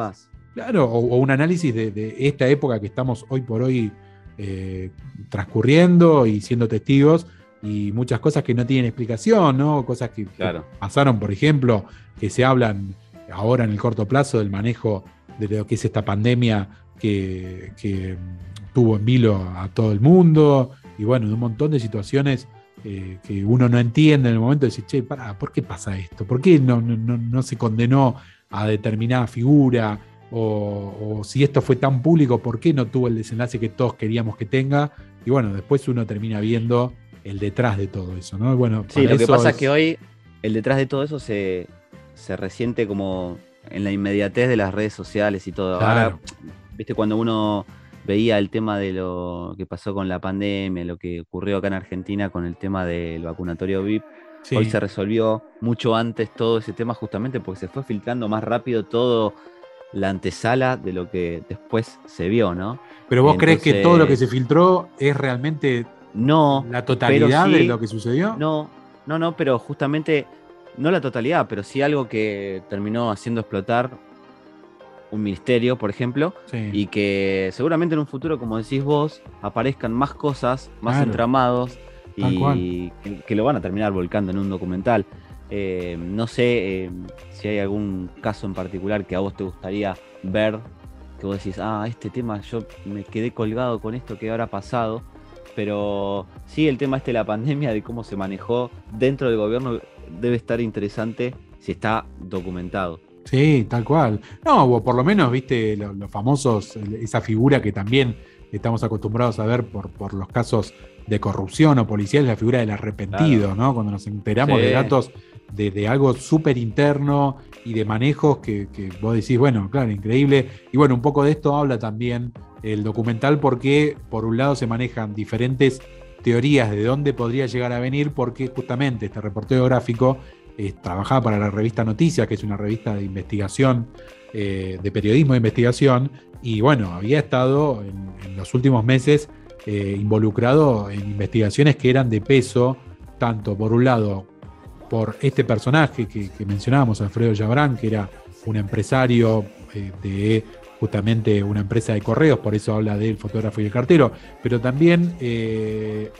Claro, o, un análisis de, esta época que estamos hoy por hoy eh, transcurriendo y siendo testigos y muchas cosas que no tienen explicación, ¿no? Cosas que, pasaron, por ejemplo, que se hablan ahora en el corto plazo del manejo de lo que es esta pandemia que, tuvo en vilo a todo el mundo y bueno, de un montón de situaciones eh, que uno no entiende en el momento de decir, che, para, ¿por qué pasa esto? ¿Por qué no, no, se condenó a determinada figura? O, o, si esto fue tan público, ¿por qué no tuvo el desenlace que todos queríamos que tenga? Y bueno, después uno termina viendo el detrás de todo eso, ¿no? Bueno, sí, lo que pasa es... que hoy el detrás de todo eso se, resiente como en la inmediatez de las redes sociales y todo. Ahora, viste, cuando uno veía el tema de lo que pasó con la pandemia, lo que ocurrió acá en Argentina con el tema del vacunatorio VIP, hoy se resolvió mucho antes todo ese tema justamente porque se fue filtrando más rápido todo la antesala de lo que después se vio, ¿no? Pero vos crees que todo lo que se filtró es realmente no. ¿La totalidad de lo que sucedió? No, no, no, pero justamente, no la totalidad, pero sí algo que terminó haciendo explotar un ministerio, por ejemplo, y que seguramente en un futuro, como decís vos, aparezcan más cosas, más entramados, y que, lo van a terminar volcando en un documental. Eh, no sé eh, si hay algún caso en particular que a vos te gustaría ver, que vos decís, ah, este tema yo me quedé colgado con esto que ahora ha pasado pero sí, el tema este de la pandemia, de cómo se manejó dentro del gobierno, debe estar interesante si está documentado. Sí, tal cual. No, o por lo menos, viste, los, famosos, esa figura que también estamos acostumbrados a ver por, por los casos de corrupción o policial, la figura del arrepentido, ¿no? Cuando nos enteramos de datos de, algo súper interno y de manejos que, que, vos decís, bueno, claro, increíble. Y bueno, un poco de esto habla también el documental porque por un lado se manejan diferentes teorías de dónde podría llegar a venir porque justamente este reportero gráfico eh, trabajaba para la revista Noticias, que es una revista de investigación, eh, de periodismo de investigación, y bueno, había estado en, los últimos meses eh, involucrado en investigaciones que eran de peso, tanto por un lado por este personaje que, mencionábamos, Alfredo Yabrán, que era un empresario de justamente una empresa de correos, por eso habla del fotógrafo y el cartero, pero también eh,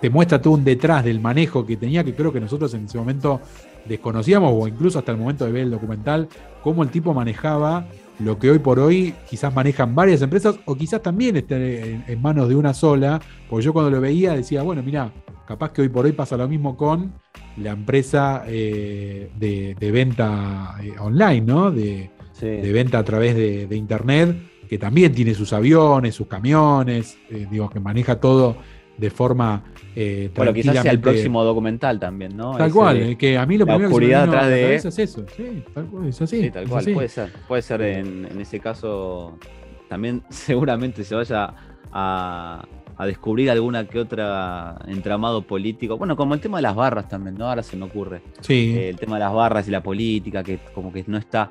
te muestra todo un detrás del manejo que tenía, que creo que nosotros en ese momento desconocíamos, o incluso hasta el momento de ver el documental, cómo el tipo manejaba lo que hoy por hoy quizás manejan varias empresas o quizás también esté en, manos de una sola, porque yo cuando lo veía decía, bueno, mira, capaz que hoy por hoy pasa lo mismo con la empresa eh, de, venta eh, online, ¿no? De, venta a través de, internet, que también tiene sus aviones, sus camiones, eh, digo, que maneja todo de forma eh, bueno, quizás sea el próximo documental también, ¿no? Tal cual, que a mí lo primero que me atrás de es eso, sí, tal cual, es así. Sí, tal cual, puede ser. Puede ser en, ese caso, también seguramente se vaya a, descubrir alguna que otra entramado político. Bueno, como el tema de las barras también, ¿no? Ahora se me ocurre. Sí. Eh, el tema de las barras y la política, que como que no está.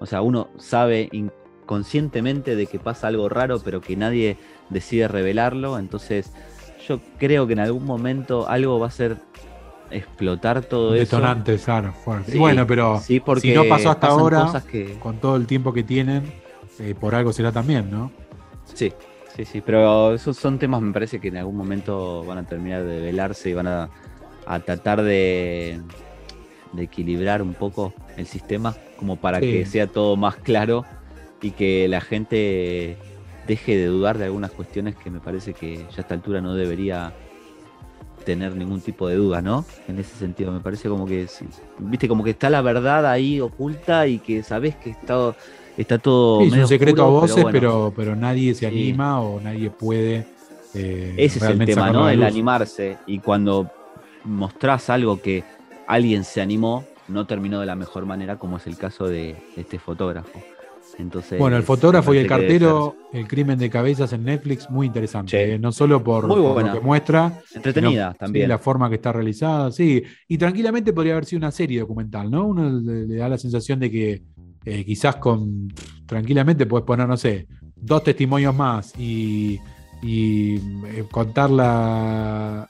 O sea, uno sabe inconscientemente de que pasa algo raro, pero que nadie decide revelarlo. Entonces yo creo que en algún momento algo va a ser explotar todo eso. Detonante, claro, fuerte. bueno, pero si no pasó hasta ahora, con todo el tiempo que tienen, eh, por algo será también, ¿no? Sí, sí, sí, pero esos son temas, me parece que en algún momento van a terminar de velarse y van a, tratar de, equilibrar un poco el sistema como para que sea todo más claro y que la gente deje de dudar de algunas cuestiones que me parece que ya a esta altura no debería tener ningún tipo de duda, ¿no? En ese sentido, me parece como que, viste, como que está la verdad ahí oculta y que sabes que está, está todo... es un secreto a voces, pero, pero, nadie se anima o nadie puede... Eh, ese es el tema, ¿no? El animarse. Y cuando mostrás algo que alguien se animó, no terminó de la mejor manera, como es el caso de este fotógrafo bueno, el fotógrafo y el cartero, el crimen de cabezas en Netflix, muy interesante. ¿eh? no solo por, lo que muestra, entretenida también. la forma que está realizada, sí. Y tranquilamente podría haber sido una serie documental, ¿no? Uno le, da la sensación de que eh, quizás con tranquilamente puedes poner, no sé, dos testimonios más y, eh, contar la,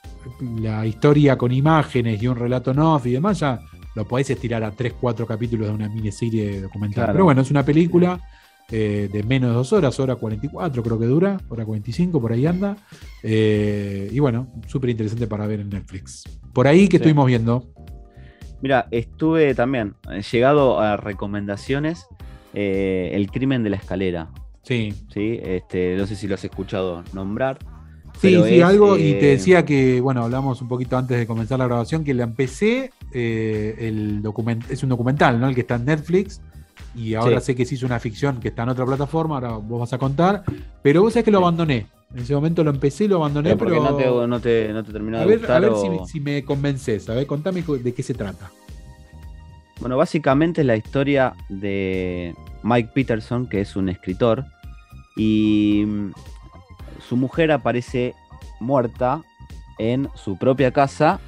la historia con imágenes y un relato no y demás, ya lo podés estirar a 3, 4 capítulos de una miniserie documental. Pero bueno, es una película eh, de menos de dos horas, hora 44 creo que dura, hora 45, por ahí anda. Eh, y bueno, súper interesante para ver en Netflix. Por ahí que estuvimos viendo. Mira, estuve también, he llegado a recomendaciones, El crimen de la escalera. Sí. Sí, este, no sé si lo has escuchado nombrar. Sí, sí, algo, y te decía que, bueno, hablamos un poquito antes de comenzar la grabación, que la empecé, el document es un documental, ¿no? El que está en Netflix, y ahora sé que se hizo una ficción que está en otra plataforma, ahora vos vas a contar, pero vos sabés que lo abandoné. En ese momento lo empecé y lo abandoné, pero. no, te, no, te, no te terminó a ver, A ver si, me convences, a ver, contame de qué se trata. Bueno, básicamente es la historia de Mike Peterson, que es un escritor, y mm, su mujer aparece muerta en su propia casa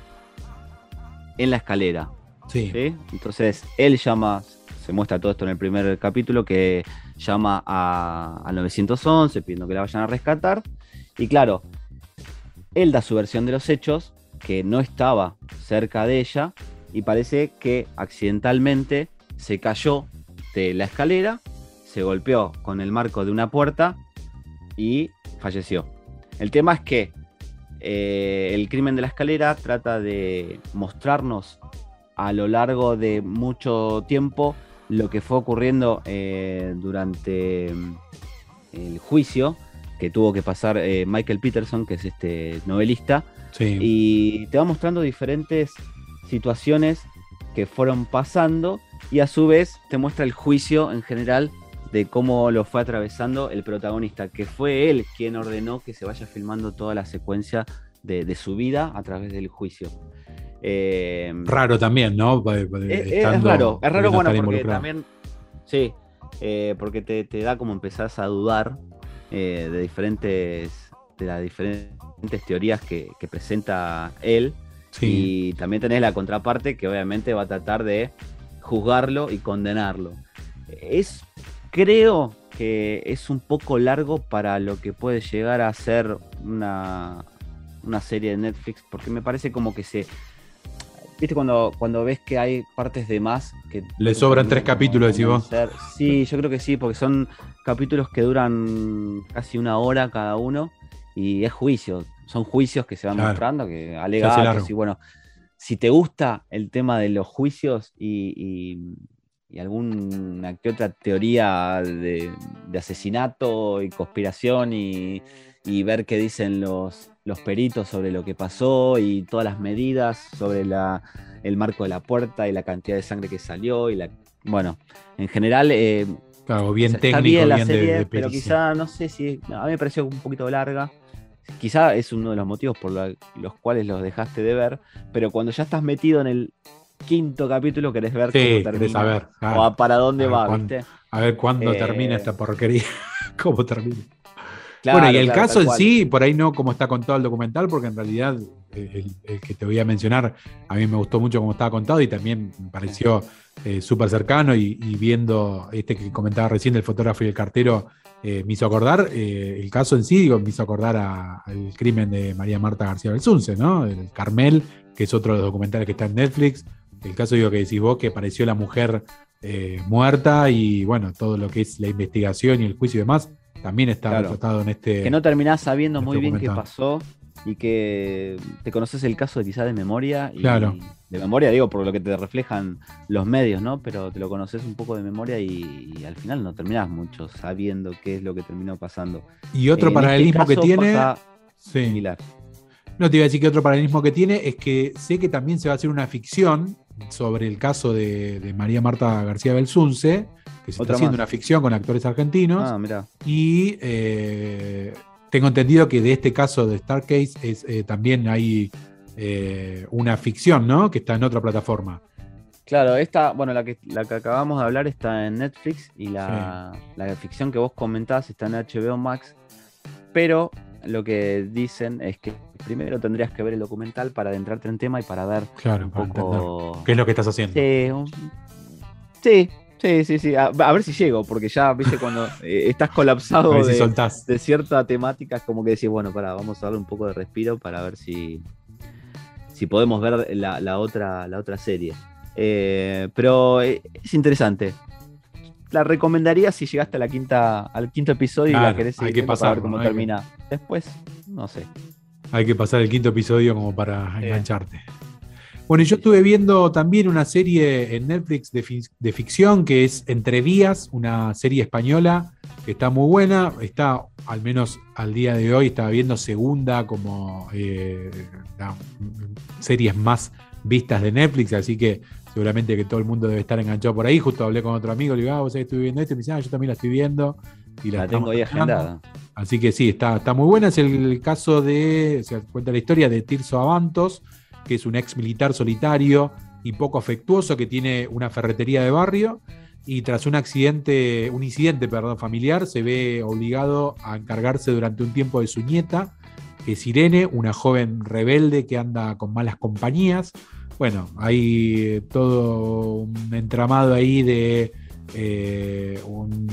en la escalera. Sí. Entonces él llama, se muestra todo esto en el primer capítulo, que llama a, 911 pidiendo que la vayan a rescatar. Y claro, él da su versión de los hechos, que no estaba cerca de ella, y parece que accidentalmente se cayó de la escalera, se golpeó con el marco de una puerta y falleció. El tema es que eh, el crimen de la escalera trata de mostrarnos a lo largo de mucho tiempo lo que fue ocurriendo eh, durante mm, el juicio que tuvo que pasar eh, Michael Peterson, que es este novelista, y te va mostrando diferentes situaciones que fueron pasando y a su vez te muestra el juicio en general de cómo lo fue atravesando el protagonista, que fue él quien ordenó que se vaya filmando toda la secuencia de su vida a través del juicio. Eh, raro también, ¿no? Es, raro, es raro, bueno, porque también. Sí, eh, porque te, da como empezás a dudar eh, de diferentes. de las diferentes teorías que, presenta él. Y también tenés la contraparte que obviamente va a tratar de juzgarlo y condenarlo. Es. Creo que es un poco largo para lo que puede llegar a ser una, una serie de Netflix, porque me parece como que se viste cuando, cuando ves que hay partes de más que... Le sobran tres capítulos, decís vos. Sí, yo creo que sí, porque son capítulos que duran casi una hora cada uno y es juicio. Son juicios que se van mostrando, que alegatos y bueno, si te gusta el tema de los juicios y, alguna que otra teoría de, asesinato y conspiración y, ver qué dicen los, los peritos sobre lo que pasó y todas las medidas sobre la, el marco de la puerta y la cantidad de sangre que salió y la bueno, en general eh, claro, bien técnico, bien la serie, pero quizá no sé si a mí me pareció un poquito larga. Quizá es uno de los motivos por los cuales los dejaste de ver, pero cuando ya estás metido en el quinto capítulo querés ver cómo termina o para dónde va, ¿viste? A ver cuándo eh, termina esta porquería, cómo termina. bueno, y el caso en sí, por ahí no como está contado el documental, porque en realidad el, que te voy a mencionar, a mí me gustó mucho cómo estaba contado y también me pareció eh, súper cercano y, y, viendo este que comentaba recién del fotógrafo y el cartero, eh, me hizo acordar, eh, el caso en sí, digo, me hizo acordar al crimen de María Marta García Belsunce, ¿no? El Carmel, que es otro de los documentales que está en Netflix. El caso, digo, que decís vos, que apareció la mujer eh, muerta y, bueno, todo lo que es la investigación y el juicio y demás, también está tratado en este. Que no terminás sabiendo este muy bien qué pasó y que te conoces el caso de quizás de memoria. Y, claro. De memoria, digo, por lo que te reflejan los medios, ¿no? Pero te lo conoces un poco de memoria y, al final no terminás mucho sabiendo qué es lo que terminó pasando. Y otro este paralelismo que tiene. Sí. No te iba a decir que otro paralelismo que tiene es que sé que también se va a hacer una ficción sobre el caso de, María Marta García Belsunce, que se está haciendo una ficción con actores argentinos. Ah, mira. Y eh, tengo entendido que de este caso de Starcase es, eh, también hay eh, una ficción, ¿no? Que está en otra plataforma. Claro, esta, bueno, la que, la que acabamos de hablar está en Netflix y la, ficción que vos comentás está en HBO Max, pero lo que dicen es que primero tendrías que ver el documental para adentrarte en tema y para ver claro, un poco... ¿Qué es lo que estás haciendo? Sí, sí Sí, sí, sí. A, ver si llego, porque ya, viste, cuando eh, estás colapsado de, cierta temática, es como que decís, bueno, para, vamos a darle un poco de respiro para ver si, si podemos ver la, otra, la otra serie. Eh, pero eh, es interesante. La recomendaría si llegaste a la quinta, al quinto episodio y la querés hay que pasar, ver cómo termina. Después, no sé. Hay que pasar el quinto episodio como para engancharte. Bueno, yo estuve viendo también una serie en Netflix de, ficción que es Entre Vías, una serie española que está muy buena. Está, al menos al día de hoy, estaba viendo segunda como eh, series más vistas de Netflix, así que seguramente que todo el mundo debe estar enganchado por ahí. Justo hablé con otro amigo, le digo, ah, vos sabés que estoy viendo esto, y me dice, ah, yo también la estoy viendo. Y la, tengo ahí agendada. Así que sí, está, está muy buena. Es el, caso de, se cuenta la historia de Tirso Avantos que es un ex militar solitario y poco afectuoso que tiene una ferretería de barrio y tras un accidente, un incidente, perdón, familiar, se ve obligado a encargarse durante un tiempo de su nieta, que es Irene, una joven rebelde que anda con malas compañías. Bueno, hay todo un entramado ahí de eh, un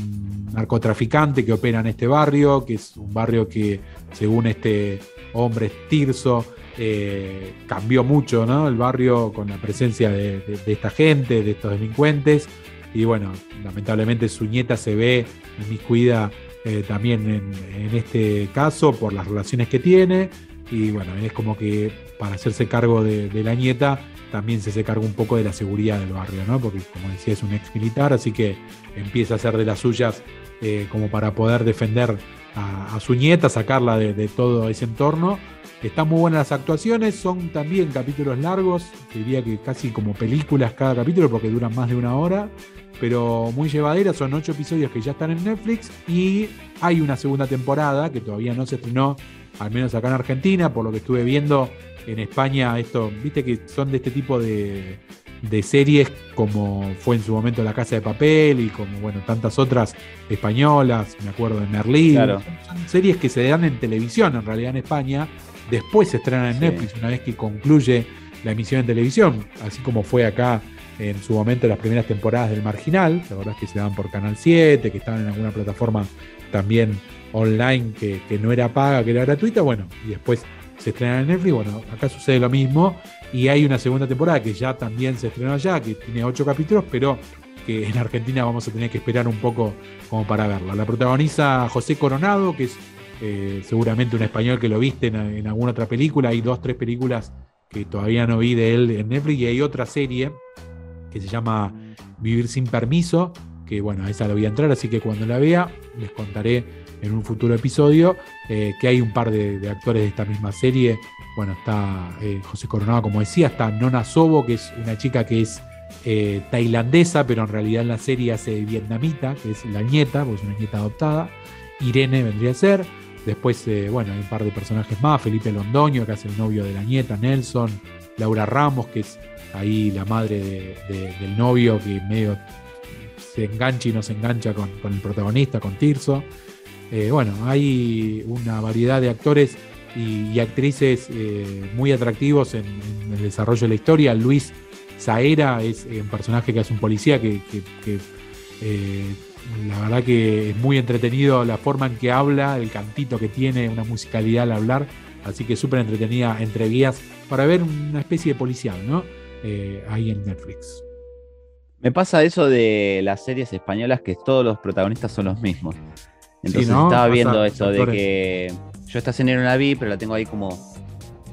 narcotraficante que opera en este barrio, que es un barrio que, según este hombre Tirso, eh, cambió mucho ¿no? el barrio con la presencia de, esta gente, de estos delincuentes. Y bueno, lamentablemente su nieta se ve inmiscuida eh, también en, este caso por las relaciones que tiene. Y bueno, es como que para hacerse cargo de, la nieta también se hace cargo un poco de la seguridad del barrio, ¿no? Porque como decía es un ex militar, así que empieza a hacer de las suyas eh, como para poder defender a, su nieta, sacarla de todo ese entorno están muy buenas las actuaciones, son también capítulos largos, diría que casi como películas cada capítulo porque duran más de una hora, pero muy llevaderas, son ocho episodios que ya están en Netflix y hay una segunda temporada que todavía no se estrenó, al menos acá en Argentina, por lo que estuve viendo en España, esto, viste que son de este tipo de, series como fue en su momento La Casa de Papel y como bueno tantas otras españolas, me acuerdo de Merlí, son, series que se dan en televisión en realidad en España Después se estrena en Netflix una vez que concluye la emisión en televisión, así como fue acá en su momento las primeras temporadas del Marginal, la verdad es que se daban por Canal 7, que estaban en alguna plataforma también online que, no era paga, que era gratuita, bueno, y después se estrena en Netflix, bueno, acá sucede lo mismo, Y hay una segunda temporada que ya también se estrenó allá, que tiene ocho capítulos, pero que en Argentina vamos a tener que esperar un poco como para verla. La protagoniza José Coronado, que es eh, seguramente un español que lo viste en, alguna otra película. Hay dos, tres películas que todavía no vi de él en Netflix y hay otra serie que se llama Vivir sin permiso, que bueno, a esa la voy a entrar, así que cuando la vea les contaré en un futuro episodio eh, que hay un par de, actores de esta misma serie. Bueno, está eh, José Coronado, como decía, está Nona Sobo, que es una chica que es eh, tailandesa, pero en realidad en la serie hace vietnamita, que es la nieta, porque es una nieta adoptada. Irene vendría a ser. Después, bueno, hay un par de personajes más. Felipe Londoño, que hace el novio de la nieta, Nelson. Laura Ramos, que es ahí la madre del novio, que medio se engancha y no se engancha con, el protagonista, con Tirso. Eh, bueno, hay una variedad de actores y, actrices muy atractivos en, el desarrollo de la historia. Luis Saera es eh, un personaje que hace un policía que, eh, la verdad que es muy entretenido la forma en que habla, el cantito que tiene, una musicalidad al hablar, así que súper entretenida entre guías para ver una especie de policial, ¿no? Eh, ahí en Netflix. Me pasa eso de las series españolas que todos los protagonistas son los mismos. Entonces estaba viendo eso de que yo esta serie no la vi, pero la tengo ahí como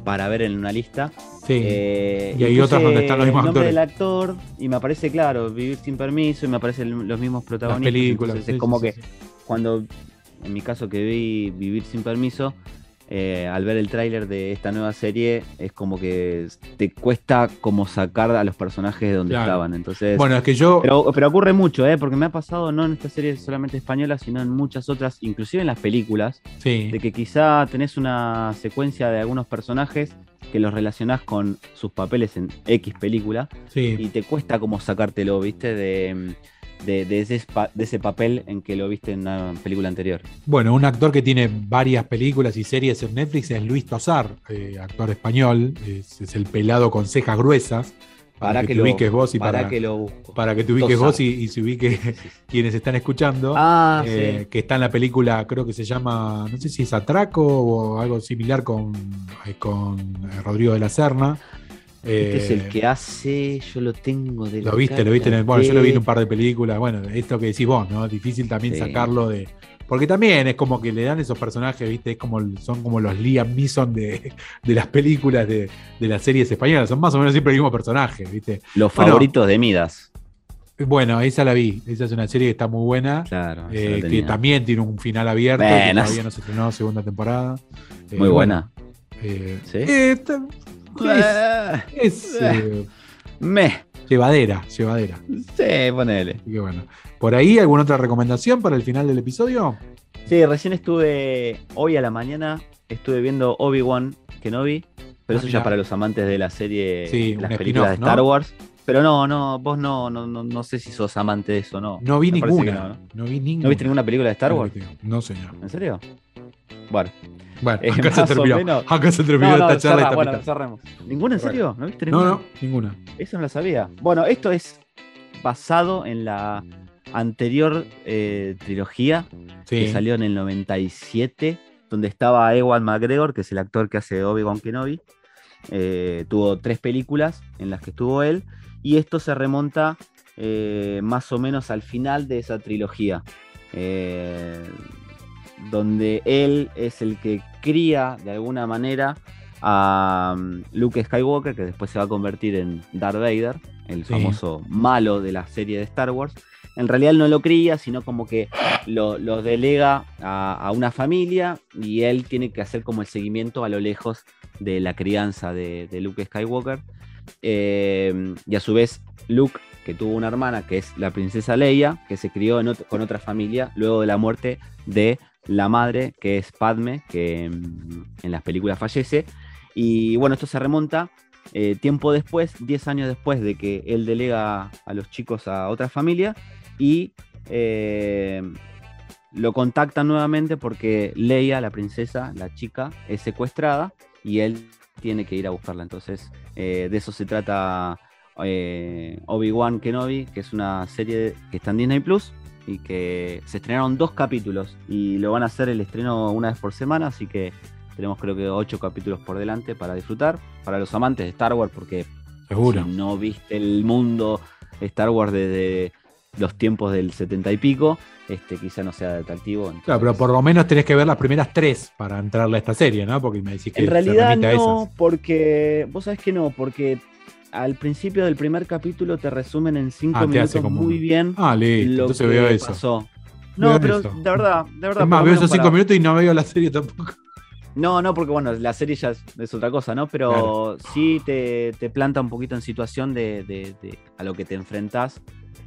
para ver en una lista. Sí. Eh, y hay otras donde están los mismos el nombre del actor y me aparece, claro, Vivir sin permiso y me aparecen los mismos protagonistas. películas. es como que cuando, en mi caso que vi Vivir sin permiso, eh, al ver el tráiler de esta nueva serie, es como que te cuesta como sacar a los personajes de donde estaban. Entonces, bueno, es que yo. Pero, pero, ocurre mucho, ¿eh? porque me ha pasado no en esta serie solamente española, sino en muchas otras, inclusive en las películas, de que quizá tenés una secuencia de algunos personajes que los relacionás con sus papeles en X película y te cuesta como sacártelo, ¿viste? De de, ese, papel en que lo viste en una película anterior. Bueno, un actor que tiene varias películas y series en Netflix es Luis Tosar, eh, actor español, es, el pelado con cejas gruesas. Para, que, te ubiques vos y para, que lo Para que te ubiques vos y, se ubique quienes están escuchando. Ah, eh, que está en la película, creo que se llama, no sé si es Atraco o algo similar con, eh, con Rodrigo de la Serna. Este es el eh, que hace, yo lo tengo de Lo viste, lo viste en el, bueno, yo lo vi en un par de películas, bueno, esto que decís vos, ¿no? Difícil también sacarlo de. Porque también es como que le dan esos personajes, ¿viste? Es como, son como los Liam Neeson de, las películas de, las series españolas. Son más o menos siempre el mismo personaje, ¿viste? Los favoritos de Midas. Bueno, esa la vi. Esa es una serie que está muy buena. Claro. Eh, que también tiene un final abierto. Que todavía no se estrenó segunda temporada. Muy eh, buena. ¿Sí? Es, eh, me. Llevadera, llevadera. Sí, ponele. bueno. ¿Por ahí alguna otra recomendación para el final del episodio? Sí, recién estuve, hoy a la mañana, estuve viendo Obi-Wan Kenobi, pero ah, eso ya para los amantes de la serie, sí, las películas de Star Wars. Pero no, no, vos no, no, no, no sé si sos amante de eso, no. No vi ninguna. No, vi ninguna. ¿No viste ninguna película de Star Wars? No, señor. ¿En serio? Bueno. Bueno, eh, acá, se terminó, acá se terminó esta charla. bueno, cerremos. ¿Ninguna en serio? ¿No viste ninguna? No, no, ninguna. Eso no la sabía. Bueno, esto es basado en la anterior eh, trilogía que salió en el 97, donde estaba Ewan McGregor, que es el actor que hace Obi-Wan Kenobi. Eh, tuvo tres películas en las que estuvo él, y esto se remonta más o menos al final de esa trilogía. Eh, donde él es el que cría de alguna manera a um, Luke Skywalker, que después se va a convertir en Darth Vader, el famoso malo de la serie de Star Wars. En realidad él no lo cría, sino como que lo, delega a, una familia y él tiene que hacer como el seguimiento a lo lejos de la crianza de, Luke Skywalker. Eh, y a su vez Luke, que tuvo una hermana que es la princesa Leia, que se crió con otra familia luego de la muerte de la madre, que es Padme, que mm, en las películas fallece. Y bueno, esto se remonta eh, tiempo después, 10 años después de que él delega a los chicos a otra familia y eh, lo contactan nuevamente porque Leia, la princesa, la chica, es secuestrada y él tiene que ir a buscarla. Entonces, eh, de eso se trata Obi-Wan Kenobi, que es una serie que está en Disney Plus y que se estrenaron dos capítulos y lo van a hacer el estreno una vez por semana, así que Tenemos creo que ocho capítulos por delante para disfrutar. Para los amantes de Star Wars, porque Seguro. si no viste el mundo Star Wars desde los tiempos del setenta y pico, este quizá no sea atractivo. Claro, pero por lo menos tenés que ver las primeras tres para entrarle a esta serie, ¿no? Porque me decís que En realidad no, porque vos sabés que no, porque al principio del primer capítulo te resumen en cinco Ah, minutos como- muy bien Ah, listo, lo entonces que veo eso. pasó. Veo No, pero eso. de verdad, de verdad. Es más, veo esos cinco para- minutos y no veo la serie tampoco. No, no, porque bueno, la serie ya es, es otra cosa, ¿no? Pero sí te, te planta un poquito en situación de, de- de a lo que te enfrentás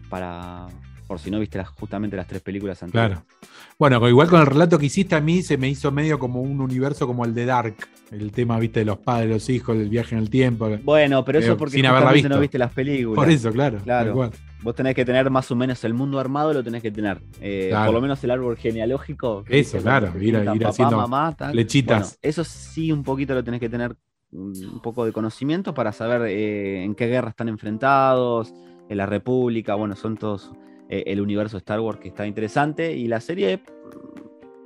para. Por si no viste las- justamente las tres películas anteriores. Claro. Bueno, igual con el relato que hiciste a mí se me hizo medio como un universo como el de Dark. El tema, viste, de los padres, los hijos, del viaje en el tiempo. Bueno, pero eso Eh, porque justamente visto. no viste las películas. Por eso, claro. Claro. Vos tenés que tener más o menos el mundo armado, lo tenés que tener. Eh, Claro. Por lo menos el árbol genealógico. Eso, claro, ir- ir papá, haciendo mamá, tal. Bueno, eso sí, un poquito lo tenés que tener mm, un poco de conocimiento para saber eh, en qué guerra están enfrentados, en la República, bueno, son todos eh, el universo Star Wars que está interesante. Y la serie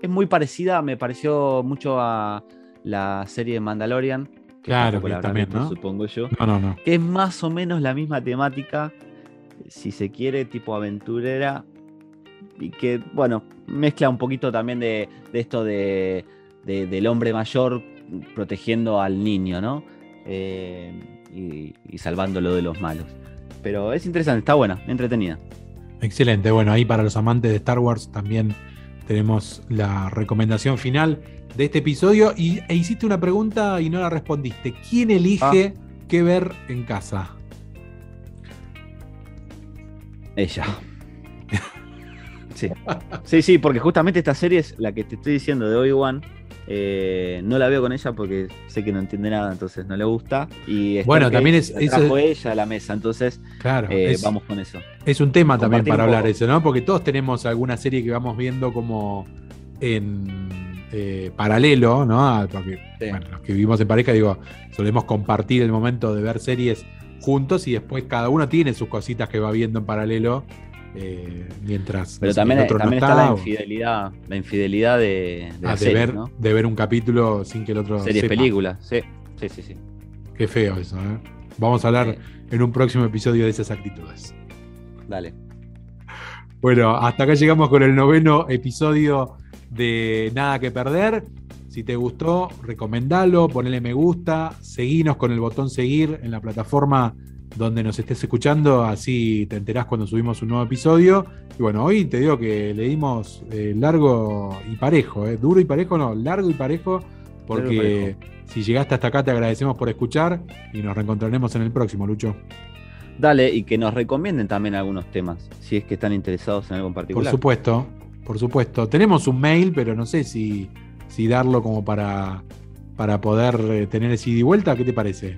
es muy parecida, me pareció mucho a la serie de Mandalorian. que Claro, que también, visto, ¿no? Supongo yo No, no, no. que es más o menos la misma temática, si se quiere, tipo aventurera, y que, bueno, mezcla un poquito también de, de esto de, de- del hombre mayor protegiendo al niño, ¿no? Eh, y, y salvándolo de los malos. Pero es interesante, está buena, entretenida. Excelente. Bueno, ahí para los amantes de Star Wars también tenemos la recomendación final de este episodio. Y e hiciste una pregunta y no la respondiste. ¿Quién elige qué ver en casa? Ella. Sí. sí, sí, porque justamente esta serie es la que te estoy diciendo de Obi-Wan. Eh, no la veo con ella porque sé que no entiende nada, entonces no le gusta. Y Star Bueno, también es- ella a la mesa, entonces Claro. eh, es, vamos con eso. es un tema también para hablar eso, ¿no? Porque todos tenemos alguna serie que vamos viendo como en eh, paralelo, ¿no? Porque, Sí. bueno, los que vivimos en pareja, digo, solemos compartir el momento de ver series juntos y después cada uno tiene sus cositas que va viendo en paralelo eh, mientras Pero también, el otro no también está, está, la infidelidad, la infidelidad de, de ah, de, ver, ¿no? de ver un capítulo sin que el otro Series, sepa. películas, sí, sí, sí, sí. Qué feo eso, ¿eh? Vamos a hablar en un próximo episodio de esas actitudes. dale. Bueno, hasta acá llegamos con el noveno episodio de Nada que Perder. Si te gustó, recomendalo, ponele me gusta, seguinos con el botón seguir en la plataforma donde nos estés escuchando, así te enterás cuando subimos un nuevo episodio. Y bueno, hoy te digo que le dimos eh, largo y parejo, eh. duro y parejo, no, largo y parejo, porque si llegaste hasta acá te agradecemos por escuchar y nos reencontraremos en el próximo, Lucho. Dale, y que nos recomienden también algunos temas, si es que están interesados en algo en Por particular. supuesto, por supuesto. Tenemos un mail, pero no sé si, si darlo como para, para poder eh, tener ese ida y vuelta. ¿Qué te parece?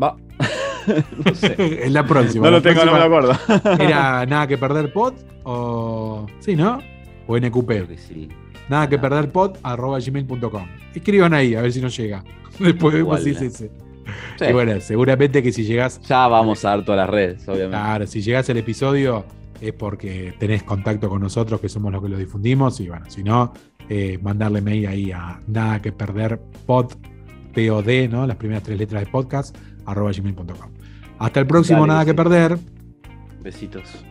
Va. no sé. en la próxima. No lo tengo, no me lo acuerdo. Era nada que perder pod o. Sí, ¿no? O NQP. sí. Nada que perder pod arroba gmail.com. Escriban ahí a ver si nos llega. Después vemos si es ese. Sí. Y bueno, seguramente que si llegás. Ya vamos a dar todas las redes, obviamente. Claro, si llegás al episodio es porque tenés contacto con nosotros, que somos los que lo difundimos. Y bueno, si no, eh, mandarle mail ahí a nada que perder pod, POD, ¿no? Las primeras tres letras de podcast, arroba gmail.com. Hasta el próximo, Dale, nada sí. que perder. Besitos.